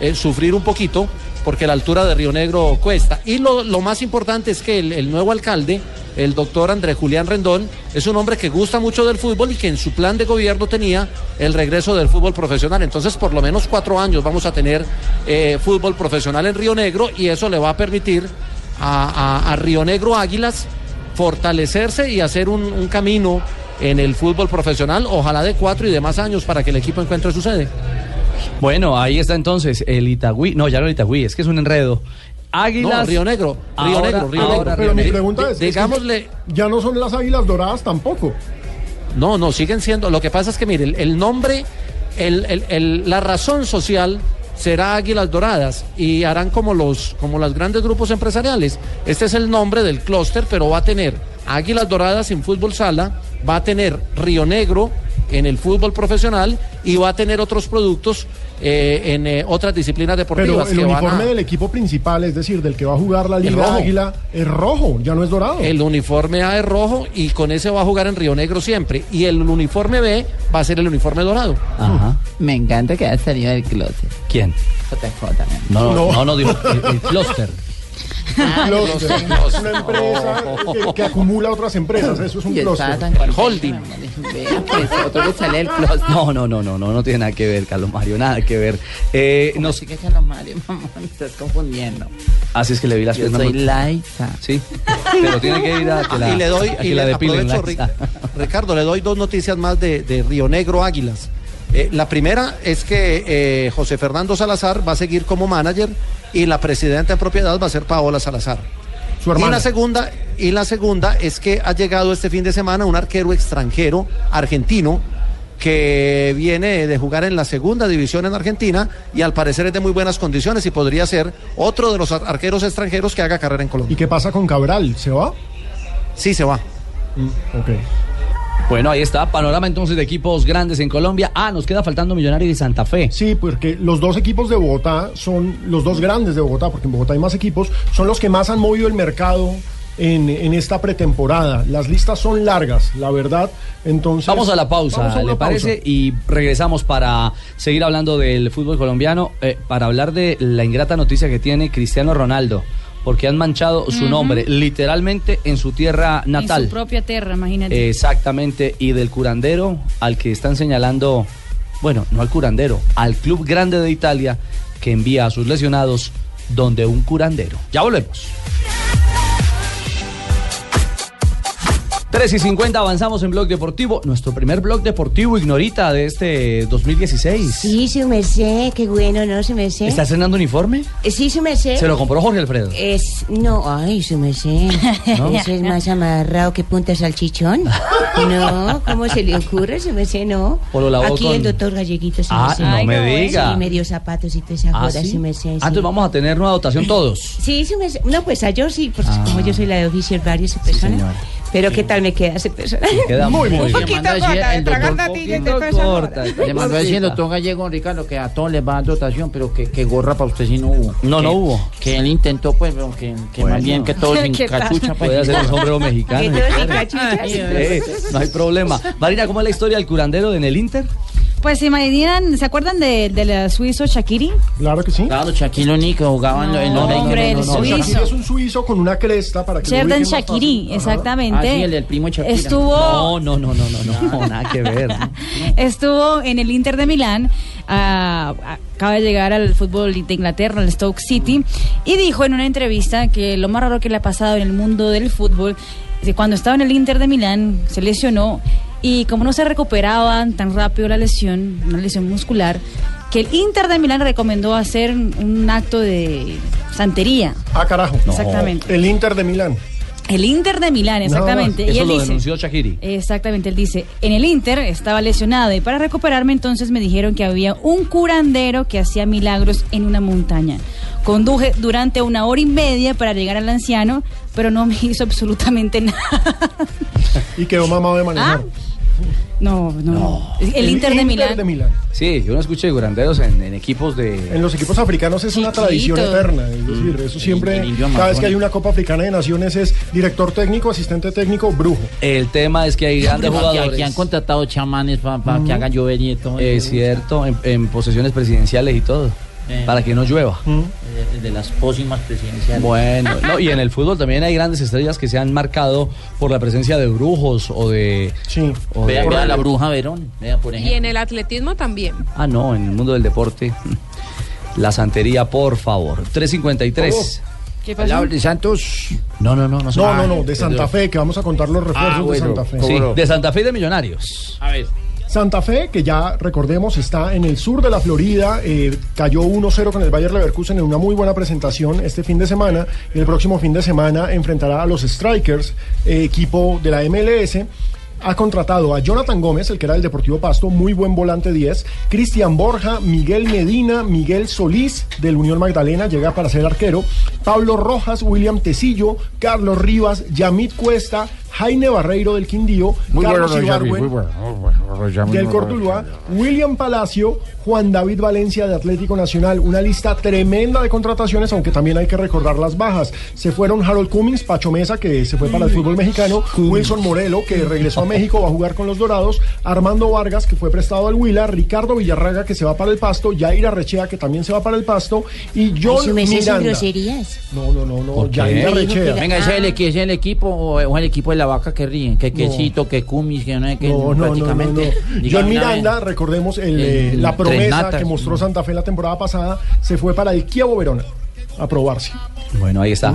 eh, sufrir un poquito, porque la altura de Río Negro cuesta. Y lo, lo más importante es que el, nuevo alcalde, el doctor Andrés Julián Rendón, es un hombre que gusta mucho del fútbol y que en su plan de gobierno tenía el regreso del fútbol profesional. Entonces, por lo menos cuatro años vamos a tener eh, fútbol profesional en Río Negro y eso le va a permitir a, a- a Río Negro Águilas fortalecerse y hacer un, un camino en el fútbol profesional, ojalá de cuatro y de más años para que el equipo encuentre su sede. Bueno, ahí está entonces el Itagüí. No, ya no el Itagüí, es que es un enredo. Águilas. No, Río Negro, Río Ahora- Negro, Río ahora Negro. Pero mi pregunta es, es que Digámosle, ya no son las águilas doradas tampoco. No, no, siguen siendo. Lo que pasa es que, mire, el, el nombre, el, el- el- la razón social será Águilas Doradas y harán como los, como los grandes grupos empresariales. Este es el nombre del clúster, pero va a tener Águilas Doradas en fútbol sala, va a tener Río Negro en el fútbol profesional y va a tener otros productos eh, en eh, otras disciplinas Pero deportivas. el que van uniforme a- del equipo principal, es decir, del que va a jugar la Liga. Águila, es rojo, ya no es dorado. El uniforme A es rojo y con ese va a jugar en Río Negro siempre. Y el uniforme B va a ser el uniforme dorado. Ajá. Me encanta que haya salido del closet. ¿Quién? JJ. No, no, No. no, no, dijo el, el clúster. Ah, Clúster. clúster. Una empresa que, que acumula otras empresas, eso es un Y clúster. holding. Vea, pues, otro que sale closet. No, no, no, no, no, no tiene nada que ver, Carlos Mario, nada que ver. Eh, nos, Así que Carlos Mario, mamá, me estás confundiendo. así es que le vi las Yo piernas. soy muy- Liza. Sí, pero tiene que ir a que la, y le doy, a que y la le depilen. Ricardo, le doy dos noticias más de, de Río Negro Águilas. Eh, la primera es que eh, José Fernando Salazar va a seguir como manager y la presidenta en propiedad va a ser Paola Salazar. Su Y hermana. la segunda, y la segunda es que ha llegado este fin de semana un arquero extranjero argentino que viene de jugar en la segunda división en Argentina y al parecer es de muy buenas condiciones y podría ser otro de los ar- arqueros extranjeros que haga carrera en Colombia. ¿Y qué pasa con Cabral? ¿Se va? Sí, se va. Ok. Bueno, ahí está, panorama entonces de equipos grandes en Colombia. Ah, nos queda faltando Millonario y Santa Fe. Sí, porque los dos equipos de Bogotá son los dos grandes de Bogotá, porque en Bogotá hay más equipos, son los que más han movido el mercado en, en esta pretemporada. Las listas son largas, la verdad. Entonces Vamos a la pausa, a ¿le parece? pausa. Y regresamos para seguir hablando del fútbol colombiano, eh, para hablar de la ingrata noticia que tiene Cristiano Ronaldo, porque han manchado su nombre literalmente en su tierra En natal. su propia tierra, imagínate. Exactamente, y del curandero al que están señalando, bueno, no al curandero, al club grande de Italia que envía a sus lesionados donde un curandero. Ya volvemos. 3 y 50 avanzamos en Blog Deportivo, nuestro primer Blog Deportivo Ignorita de este 2016. Sí, su merced, qué bueno, ¿no, su merced? ¿Está estrenando uniforme? Eh, Sí, su merced. Se lo compró Jorge Alfredo. Es, no, ay, su merced. ¿No? Eso es más amarrado que punta salchichón. No, ¿cómo se le ocurre, su merced? No. ¿O lo lavó Aquí con- el doctor Galleguito, su Ah, merced. no me diga. Sí, medio zapatos y toda esa Ah, joda, su merced. Ah, sí. entonces vamos a tener nueva dotación todos. Sí, su merced. No, pues a yo sí, pues Ah. como yo soy la de oficial varios, su persona. Pero ¿qué tal me queda ese persona? queda muy Un bien. poquito corta, el doctor natillas poquito corta. Le mandó el doctor Gallego Ricardo que a todos les va a dar dotación, pero que, que gorra para usted sí no hubo. No, Que- no hubo. Que él intentó, pues, pero que, que Bueno. más bien que todos sin cachucha. Pues, Puede hacer un sombrero mexicano. Que si todos sin quiere. cachuchas. No hay problema. Marina, ¿cómo es la historia del curandero en el Inter? Pues se imaginan, ¿se acuerdan de, del suizo Shakiri? Claro que sí. Claro, Shaquille O'Neal que jugaban en los- en hombre, el No, no, no. suizo. Shakiri es un suizo con una cresta para que más Shakiri, exactamente. Ah, sí, el del primo Shakira. Estuvo, No, no, no, no, no, no, nada que ver. estuvo en el Inter de Milán, ah, acaba de llegar al fútbol de Inglaterra, al Stoke City, y dijo en una entrevista que lo más raro que le ha pasado en el mundo del fútbol, es que cuando estaba en el Inter de Milán se lesionó y como no se recuperaba tan rápido la lesión, una lesión muscular, que el Inter de Milán recomendó hacer un acto de santería. Ah, carajo. Exactamente. El Inter de Milán. El Inter de Milán, exactamente. y Eso él lo dice, denunció Shakiri. Exactamente, él dice, en el Inter estaba lesionado y para recuperarme entonces me dijeron que había un curandero que hacía milagros en una montaña. Conduje durante una hora y media para llegar al anciano, pero no me hizo absolutamente nada. Y quedó mamado de manejar. No, no. El, Inter de Milán. de Milán. Sí, yo no escuché de curanderos en, en equipos de... En los equipos africanos es una tradición eterna. Es decir, eso siempre, el cada vez que hay una Copa Africana de Naciones es director técnico, asistente técnico, brujo. El tema es que hay grandes jugadores. aquí han contratado chamanes para que hagan llover y todo. Es cierto, en, en posesiones presidenciales y todo. Eh. Para que no llueva. Eh, De las pócimas presidenciales. Bueno, no, y en el fútbol también hay grandes estrellas que se han marcado por la presencia de brujos o de... Sí. o Vea, de- vea la bruja Verón. Vea, por Y en el atletismo también. Ah, no, en el mundo del deporte. La santería, por favor. 353. ¿Qué pasó? de Santos. No, no, no, no. No, no, no, de Santa Fe, que vamos a contar los refuerzos Ah, bueno, de Santa Fe. Sí, de Santa Fe y de Millonarios. A ver. Santa Fe, que ya recordemos está en el sur de la Florida, eh, cayó 1-0 con el Bayer Leverkusen en una muy buena presentación este fin de semana. Y el próximo fin de semana enfrentará a los Strikers, eh, equipo de la MLS. ha contratado a Jonathan Gómez, el que era del Deportivo Pasto, muy buen volante 10, Cristian Borja, Miguel Medina, Miguel Solís del Unión Magdalena, llega para ser arquero, Pablo Rojas, William Tecillo, Carlos Rivas, Yamit Cuesta, Jaime Barreiro del Quindío, Muy Carlos bueno, Yami, Ibargüen muy bueno. muy bueno, Yami, del. Cortuluá, William Palacio, Juan David Valencia de Atlético Nacional. Una lista tremenda de contrataciones, aunque también hay que recordar las bajas. Se fueron Harold Cummings, Pacho Mesa, que se fue para el fútbol mexicano, Wilson Morelo, que regresó a México, va a jugar con los Dorados, Armando Vargas, que fue prestado al Huila, Ricardo Villarraga, que se va para el Pasto, Yair Arrechea, que también se va para el Pasto, y John Miranda. groserías. No, no, no, no. Yair Arrechea. Venga, ¿ese es, el, equi- ese es el equipo o el equipo de la vaca que ríen? Que quesito, que cumis, que no es que No, no, prácticamente. no. John Miranda, vez. recordemos el, El- eh, la promesa Natas. que mostró Santa Fe la temporada pasada, se fue para el Kievo Verona a probarse. Bueno, ahí está.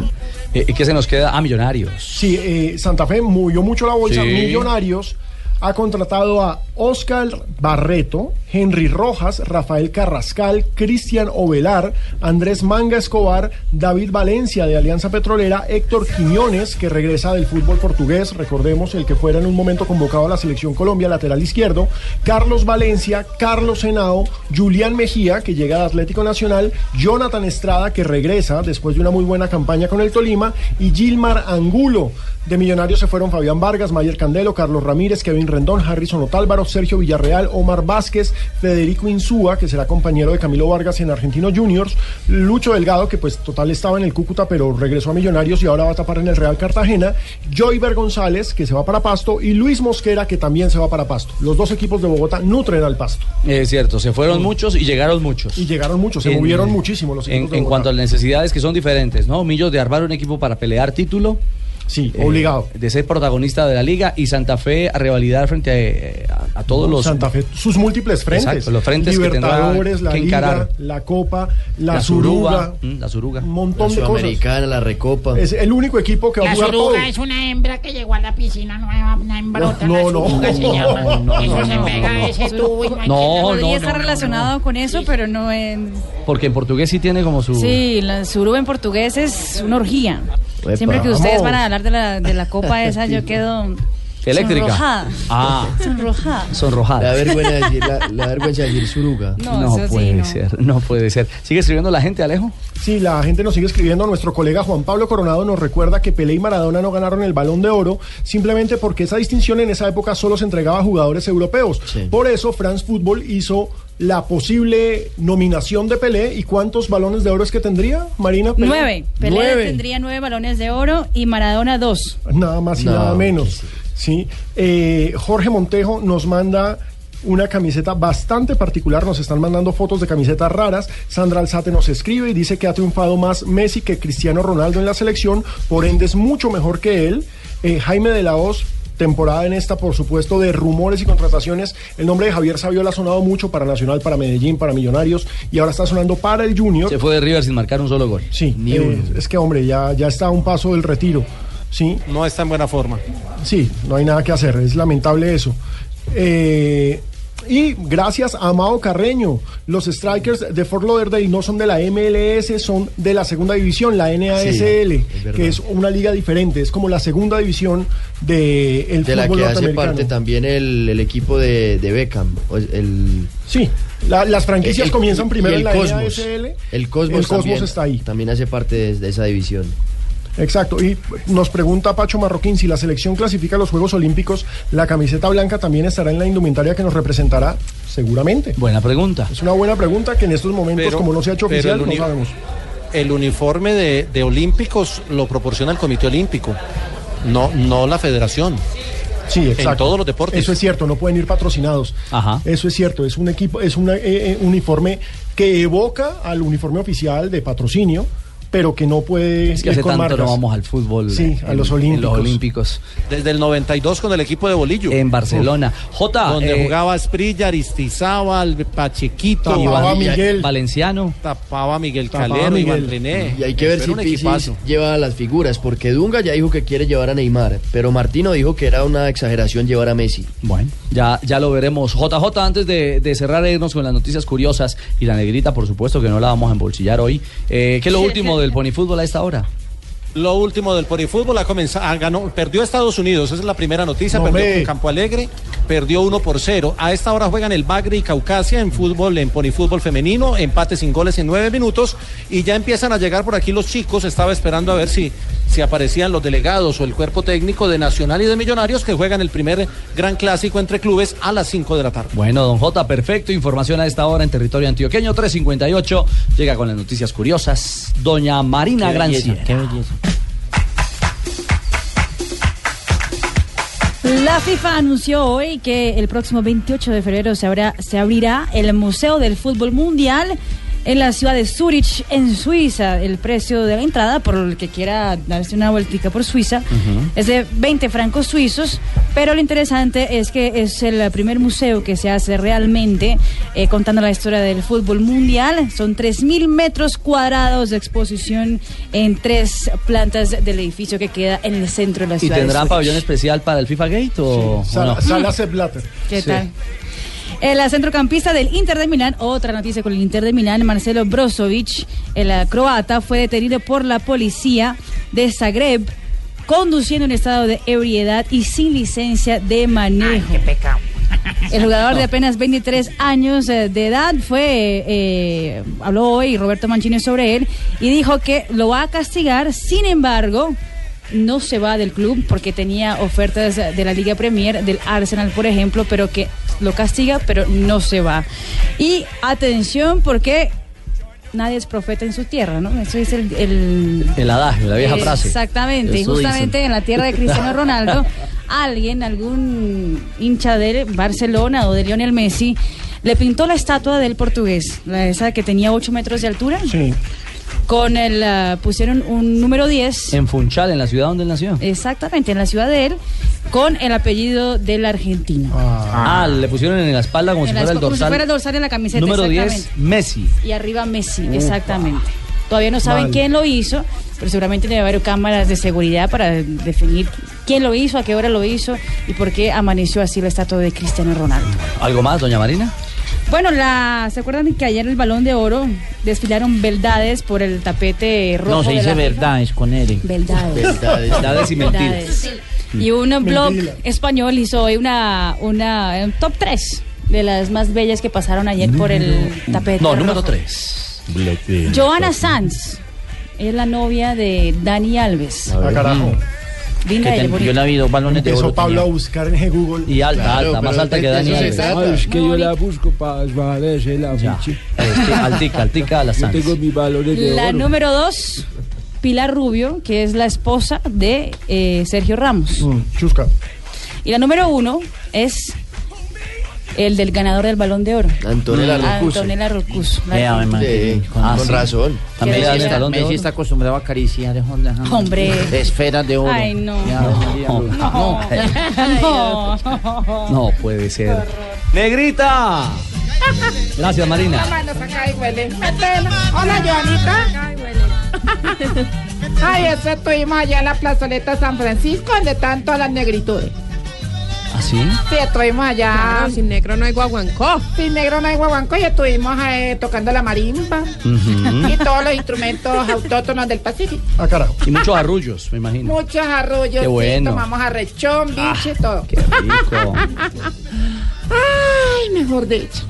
Eh, ¿Qué se nos queda? Ah, Millonarios. Sí, eh, Santa Fe movió mucho la bolsa. Sí. Millonarios ha contratado a Oscar Barreto, Henry Rojas, Rafael Carrascal, Cristian Ovelar, Andrés Manga Escobar, David Valencia de Alianza Petrolera, Héctor Quiñones, que regresa del fútbol portugués, recordemos el que fuera en un momento convocado a la selección Colombia, lateral izquierdo, Carlos Valencia, Carlos Henao, Julián Mejía, que llega de Atlético Nacional, Jonathan Estrada, que regresa después de una muy buena campaña con el Tolima, y Gilmar Angulo. De Millonarios se fueron Fabián Vargas, Mayer Candelo, Carlos Ramírez, Kevin Rendón, Harrison Otálvaro, Sergio Villarreal, Omar Vázquez, Federico Insúa, que será compañero de Camilo Vargas en Argentino Juniors, Lucho Delgado, que pues total estaba en el Cúcuta, pero regresó a Millonarios y ahora va a tapar en el Real Cartagena, Joyver González, que se va para Pasto, y Luis Mosquera, que también se va para Pasto. Los dos equipos de Bogotá nutren al Pasto. Es cierto, se fueron muchos y llegaron muchos. Y llegaron muchos, se En- movieron muchísimo los En, equipos en Bogotá. cuanto a las necesidades que son diferentes, ¿no? Millos de armar un equipo para pelear título. Sí, obligado. De ser protagonista de la liga y Santa Fe a revalidar frente a, eh, a- a todos los. Santa Fe, sus múltiples frentes. Exacto, los frentes que Libertadores, la que Liga, encarar. la Copa, la, La Suruga, Suruga, mm, la Suruga. un montón La de cosas. Sudamericana, la Recopa. Es el único equipo que va a La jugar todo. suruga es una hembra que llegó a la piscina nueva, una hembrota. No, la no, suruga se no, llama. no, Eso no, se no, pega no. ese tubo y no No, quien- Podría no, estar no, relacionado con eso, pero no en... Porque en portugués sí tiene como su. Sí, la suruba en portugués es una orgía. Siempre que ustedes van a hablar de la, de la copa esa, yo quedo... Eléctrica. Sonrojada. Ah. Sonrojada. Sonrojada. Le da vergüenza decir, la, vergüenza decir Suruga. No, No eso sí, puede no. ser, no puede ser. ¿Sigue escribiendo la gente, Alejo? Sí, la gente nos sigue escribiendo. Nuestro colega Juan Pablo Coronado nos recuerda que Pelé y Maradona no ganaron el Balón de Oro simplemente porque esa distinción en esa época solo se entregaba a jugadores europeos. Por eso France Football hizo la posible nominación de Pelé. ¿Y cuántos balones de oro es que tendría, Marina? Pelé? Nueve. Pelé Nueve. tendría nueve balones de oro y Maradona dos. Nada más y No, nada menos. Sí. Eh, Jorge Montejo nos manda una camiseta bastante particular. Nos están mandando fotos de camisetas raras. Sandra Alzate nos escribe y dice que ha triunfado más Messi que Cristiano Ronaldo en la selección. Por ende es mucho mejor que él. Eh, Jaime de la Hoz temporada en esta, por supuesto, de rumores y contrataciones. El nombre de Javier Saviola ha sonado mucho para Nacional, para Medellín, para Millonarios y ahora está sonando para el Junior. Se fue de River sin marcar un solo gol. Sí, eh, es que hombre, ya, ya está a un paso del retiro. Sí. No está en buena forma. Sí, no hay nada que hacer, es lamentable eso. Eh, y gracias a Amado Carreño, los Strikers de Fort Lauderdale no son de la MLS, son de la segunda división, la NASL, Sí, es verdad. que es una liga diferente, es como la segunda división del el de la que hace parte también el, el equipo de, de Beckham. El, Sí, la- las franquicias el- comienzan primero el en la Cosmos. NASL. El Cosmos, El Cosmos también, está ahí. También hace parte de, de esa división. Exacto, y nos pregunta Pacho Marroquín, si la selección clasifica a los Juegos Olímpicos, ¿la camiseta blanca también estará en la indumentaria que nos representará? Seguramente. Buena pregunta. Es una buena pregunta que en estos momentos, Pero- como no se ha hecho oficial, no sabemos. El uniforme de, de olímpicos lo proporciona el Comité Olímpico, no, no la federación. Sí, exacto. En todos los deportes. Eso es cierto, no pueden ir patrocinados. Ajá. Eso es cierto, es un equipo, es un uniforme que evoca al uniforme oficial de patrocinio, pero que no puede Es que ir hace con tanto marcas. no vamos al fútbol. Sí, a los en olímpicos. los olímpicos. Desde el 92 con el equipo de Bolillo. En Barcelona. J. Donde eh, jugaba Esprilla, Aristizábal, Pachequito. Iván- Valenciano. Tapaba a Miguel Tapaba Calero, a Miguel. Iván René. Y hay que ver si Pisis lleva las figuras, porque Dunga ya dijo que quiere llevar a Neymar, pero Martino dijo que era una exageración llevar a Messi. Bueno, ya, ya lo veremos. JJ, antes de, de cerrar e irnos con las noticias curiosas y la negrita, por supuesto que no la vamos a embolsillar hoy. Eh, ¿Qué es lo último del ponifútbol a esta hora? Lo último del Porifútbol ha comenzado, ah, ganó, perdió Estados Unidos, esa es la primera noticia, No, perdió con Campo Alegre, perdió 1 por 0. A esta hora juegan el Bagre y Caucasia en fútbol, en Porifútbol femenino, empate sin goles en 9 minutos y ya empiezan a llegar por aquí los chicos, estaba esperando a ver si, si aparecían los delegados o el cuerpo técnico de Nacional y de Millonarios que juegan el primer gran clásico entre clubes a las 5 de la tarde. Bueno, don J, perfecto. Información a esta hora en territorio antioqueño 358. Llega con las noticias curiosas. Doña Marina Granciera. qué belleza. La FIFA anunció hoy que el próximo 28 de febrero se, se abrirá el Museo del Fútbol Mundial en la ciudad de Zurich, en Suiza. El precio de la entrada, por el que quiera darse una vueltica por Suiza, es de 20 francos suizos, pero lo interesante es que es el primer museo que se hace realmente eh, contando la historia del fútbol mundial. Son 3.000 metros cuadrados de exposición en tres plantas del edificio que queda en el centro de la ¿Y ciudad. de tendrán Zurich. pabellón especial para el FIFA Gate o, o Sala, no? Sala. ¿Qué Sí. tal? El centrocampista del Inter de Milán, otra noticia con el Inter de Milán, Marcelo Brozovic, el eh, croata, fue detenido por la policía de Zagreb conduciendo en estado de ebriedad y sin licencia de manejo. qué pecado. El jugador de apenas 23 años eh, de edad fue, eh, habló hoy Roberto Mancini sobre él y dijo que lo va a castigar, sin embargo, no se va del club porque tenía ofertas de la Liga Premier, del Arsenal, por ejemplo, pero que lo castiga, pero no se va. Y atención porque nadie es profeta en su tierra, ¿no? Eso es el... el El adagio, la vieja frase. Exactamente, y justamente dicen. en la tierra de Cristiano Ronaldo, alguien, algún hincha de Barcelona o de Lionel Messi, le pintó la estatua del portugués, la esa que tenía 8 metros de altura. Sí. Con el, ah, pusieron un número 10. En Funchal, en la ciudad donde él nació. Exactamente, en la ciudad de él, con el apellido del argentino. Ah, le pusieron en la espalda como si En la- fuera el como si fuera el dorsal. dorsal de la camiseta. Número 10, exactamente. Messi. Y arriba Messi, Upa. exactamente. Todavía no saben Vale. quién lo hizo, pero seguramente debe haber cámaras de seguridad para definir quién lo hizo, a qué hora lo hizo y por qué amaneció así la estatua de Cristiano Ronaldo. ¿Algo más, doña Marina? Bueno, la, ¿se acuerdan que ayer el Balón de Oro desfilaron beldades por el tapete rojo? No, se dice la FIFA? verdad, es con L. Beldades. Beldades. Beldades y mentiras. Y un blog Mentira. español hizo hoy una, una un top 3 de las más bellas que pasaron ayer por el tapete. No, rojo. número 3. Joana Sanz es la novia de Dani Alves. Ah, carajo. Linda Que ten- yo la vi dos balones de oro. Pablo a buscar en Google. Y alta, alta, más alta que Dani Alves. Ay, es que yo la busco para desvanecer la ficha. Este, altica, altica a la Yo tengo mis balones de La oro. número 2, Pilar Rubio, que es la esposa de eh, Sergio Ramos. Mm, chusca. Y la número 1 es el del ganador del Balón de Oro. Antonella Roccuzzo. Antonella Roccuzzo. La- Vea, mi Sí, con, con razón. También Messi está- Messi está acostumbrado a acariciar de Honda. Hombre. De esferas de oro. Ay, no. Ya, María, No. No. No puede ser. ¡Negrita! Gracias, Marina. Hola, Joanita. Ay, eso estuvimos allá en la plazoleta San Francisco, donde están todas las negritudes. ¿Así? Sí, estuvimos allá. Claro, sin negro no hay guaguancó. Sin negro no hay guaguanco y estuvimos eh, tocando la marimba y todos los instrumentos autóctonos del Pacífico. Ah, carajo. Y muchos arrullos, me imagino. Muchos arroyos, Qué bueno. tomamos arrechón, biche, todo. Qué rico. Ay, mejor dicho.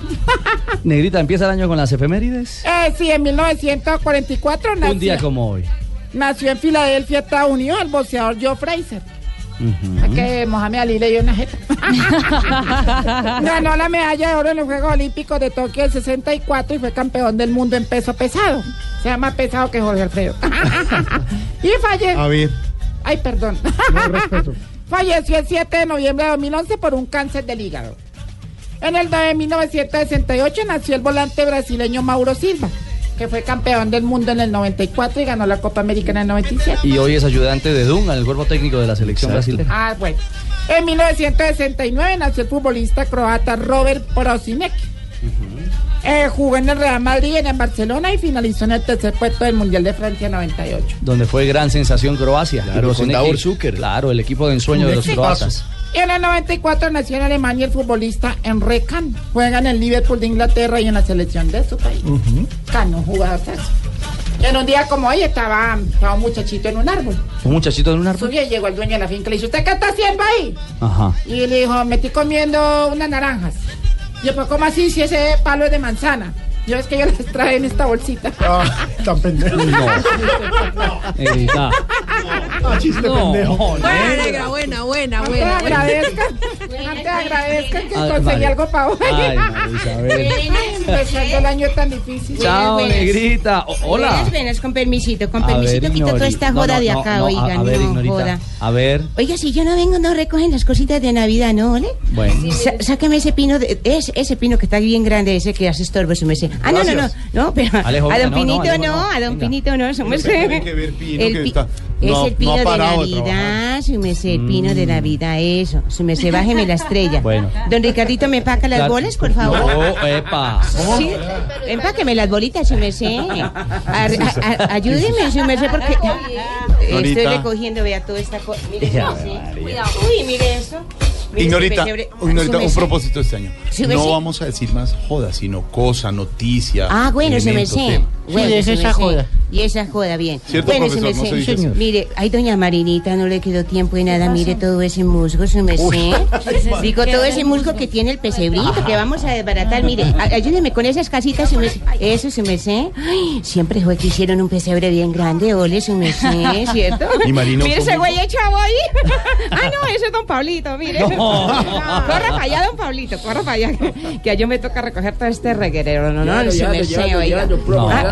Negrita, empieza el año con las efemérides. Eh, sí, en 1944 nació, Un día como hoy. nació en Filadelfia, Estados Unidos, el boxeador Joe Fraser. Que Mohamed Ali le dio una jeta. Ganó la medalla de oro en los Juegos Olímpicos de Tokio del 64 y fue campeón del mundo en peso pesado. Se llama pesado que Jorge Alfredo. y falleció. A ver. Ay, perdón. No respeto. Falleció el 7 de noviembre de 2011 por un cáncer del hígado. En el de 1968 nació el volante brasileño Mauro Silva, que fue campeón del mundo en el 94 y ganó la Copa América en el 97. Y hoy es ayudante de Dunga, el cuerpo técnico de la selección brasileña. Ah, bueno. En 1969 nació el futbolista croata Robert Prosinek. Eh, jugó en el Real Madrid, en el Barcelona y finalizó en el tercer puesto del Mundial de Francia 98. Donde fue gran sensación Croacia. Claro, con Davor Zucker. Claro, el equipo de ensueño de los croatas. Y en el 94 nació en Alemania el futbolista Enrique Can. Juega en el Liverpool de Inglaterra y en la selección de su país. Can, un jugador. En un día como hoy estaba, estaba un muchachito en un árbol. Un muchachito en un árbol. Subió y llegó el dueño de la finca y le dijo, ¿usted qué está haciendo ahí? Ajá. Y le dijo, me estoy comiendo unas naranjas. Y yo, pues, ¿cómo así si ese palo es de manzana? Yo es que yo las trae en esta bolsita. Ah, tan pendejo. Negrita. Ah, chiste No, pendejo. Buena, negra, buena, buena, Antes buena. agradezcan, antes agradezcan que Ay, conseguí María. algo para hoy. Ay, María Isabel. Empezando el año tan difícil. Chao, buenas. negrita. O- hola. Buenas, buenas, con permisito, con A permisito, ver, quito toda esta No, joda no, de no, acá, no, a- oiga, a ver, no, Ignorita. joda. A ver. Oiga, si yo no vengo, no recogen las cositas de Navidad, ¿no, ole? Bueno. Sa- sáqueme ese pino, de, ese, ese pino que está bien grande, ese que hace estorbo, su merced. Ah, no, no, no, no, pero Alejo, a don no, no, Pinito Alejo, no, a don Venga. Pinito no, merced. tiene que ver Pino, El que pi- está- es no- el pino no de de Navidad, su merced, el pino de Mm. Navidad, eso. Su merced, bájeme la estrella. Bueno. Don Ricardito, ¿me empaca las Claro. bolas, por favor? No, epa. Sí, empáqueme las bolitas, su merced. A- a- ayúdeme, su merced, porque estoy recogiendo, vea, toda esta cosa. Mire. Uy, mire eso. Ignorita, pesebre. Ignorita, un propósito este año. No vamos a decir más joda, sino cosa, noticia. Ah, bueno, se me sé. Bueno, me esa sé. joda. Y esa joda, bien. ¿Cierto, bueno, profesor? se me No sé. se dice. Mire, ay, doña Marinita, no le quedó tiempo de nada. Mire todo ese musgo, se me sé. Digo, todo ese musgo que tiene el pesebrito, que vamos a desbaratar. Mire, ayúdeme con esas casitas, se me sé. Eso, se me sé. Ay, siempre fue que hicieron un pesebre bien grande, ole, se me sé, ¿cierto? Y Marino, Mire ese güey chavo ahí. ah, no, ese es don Pablito, mire. Corra para allá, don Pablito, corra para allá. Que a yo me toca recoger todo este reguerero. No, no, Llévalo, se me sé, oiga.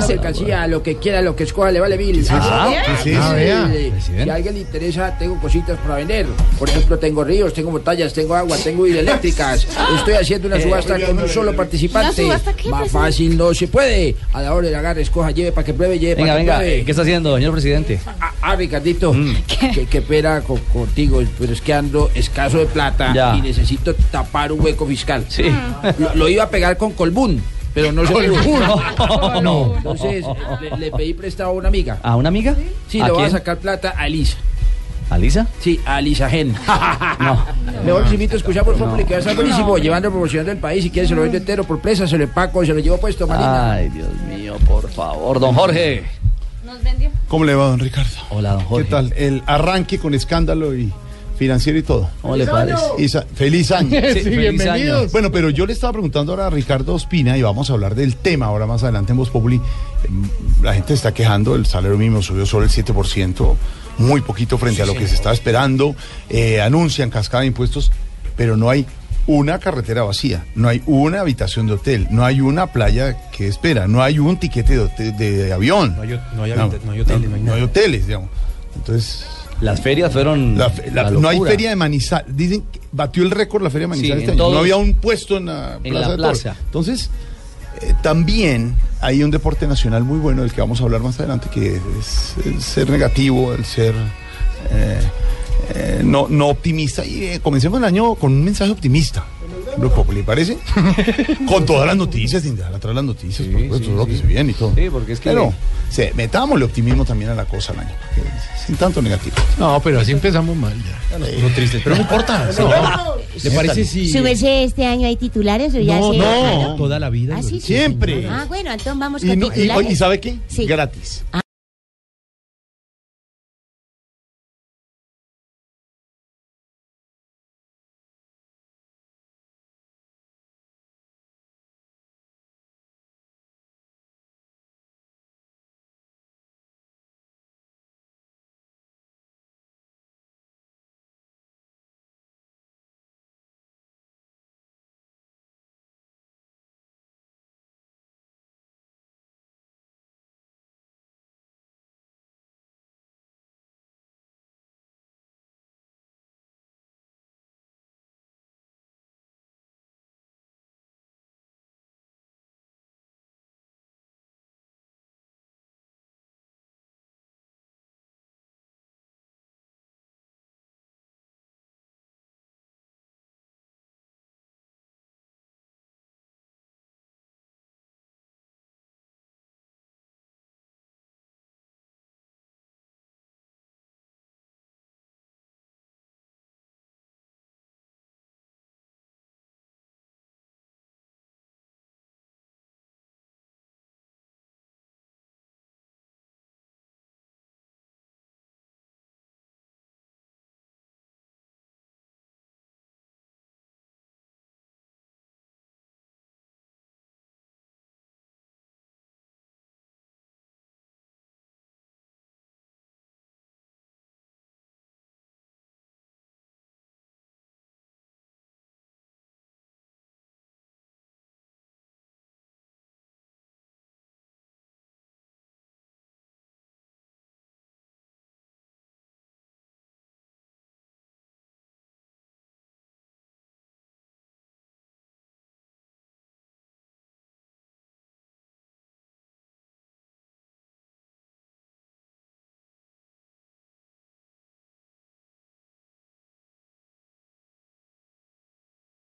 Ah, mercancía, lo que quiera, lo que escoja, le vale mil. Ah, ¿qué es Ah, vea. Presidente. Si a alguien le interesa, tengo cositas para vender. Por ejemplo, tengo ríos, tengo montañas, tengo agua, tengo hidroeléctricas. Estoy haciendo una subasta con un solo participante. ¿Una subasta qué, Más fácil no se puede. A la hora de agarre, escoja, lleve para que pruebe, lleve Venga, para que venga. pruebe. ¿Qué está haciendo, señor presidente? Ah, ah, Ricardito, Mm. que, que pena con- contigo, pero es que ando escaso de plata Ya. y necesito tapar un hueco fiscal. Sí. Lo, lo iba a pegar con colbún, pero no se pudo. No. No. Entonces le, le pedí prestado a una amiga. ¿A una amiga? Sí, ¿A le voy a sacar plata a Elisa. ¿A Lisa? Sí, a Elisa Gen. No. Mejor les invito a escuchar por favor, que va a estar buenísimo. Llevando promoción del país. Si quieres, se lo vendo entero por presa, se lo empaco, se lo llevo puesto, Marina. Ay, Dios mío, por favor. Don Jorge. Nos vendió. ¿Cómo le va, don Ricardo? Hola, don Jorge. ¿Qué tal? El arranque con escándalo y financiero y todo. ¿Cómo le parece? Isa- feliz año. Sí, feliz bienvenidos. año. Bueno, pero yo le estaba preguntando ahora a Ricardo Ospina y vamos a hablar del tema ahora más adelante en Voz Populi. Em, La gente está quejando, el salario mínimo subió solo el 7%, muy poquito frente a lo que se estaba esperando. Eh, anuncian cascada de impuestos, pero no hay una carretera vacía, no hay una habitación de hotel, no hay una playa que espera, no hay un tiquete de, hotel- de avión. No hay- no hay no hay hoteles, no hay no hay nada. hoteles, digamos. Entonces, Las ferias fueron. la fe- la- la no hay feria de Manizales. Dicen que batió el récord la feria de Sí, Manizales en este año. todos- No había un puesto en la en plaza. la de toros. plaza. Entonces, eh, también hay un deporte nacional muy bueno del que vamos a hablar más adelante, que es el ser negativo, el ser eh, eh, no, no optimista. Y eh, comencemos el año con un mensaje optimista. ¿le parece? con todas las noticias, sin dejar atrás las noticias, por supuesto, sí, todo lo que sí. se viene y todo. Sí, porque es que- Pero, sí, metámosle optimismo también a la cosa al año, sin tanto negativo. No, pero así empezamos mal ya. No, triste, pero no importa. ¿Le parece si.? ¿Su merced, este año hay titulares o ya No, se- no. Ah, Toda la vida. ¿Ah, sí? Siempre. Ah, bueno, entonces vamos Y, con no- y- titulares. ¿y sabe qué? Sí. Gratis.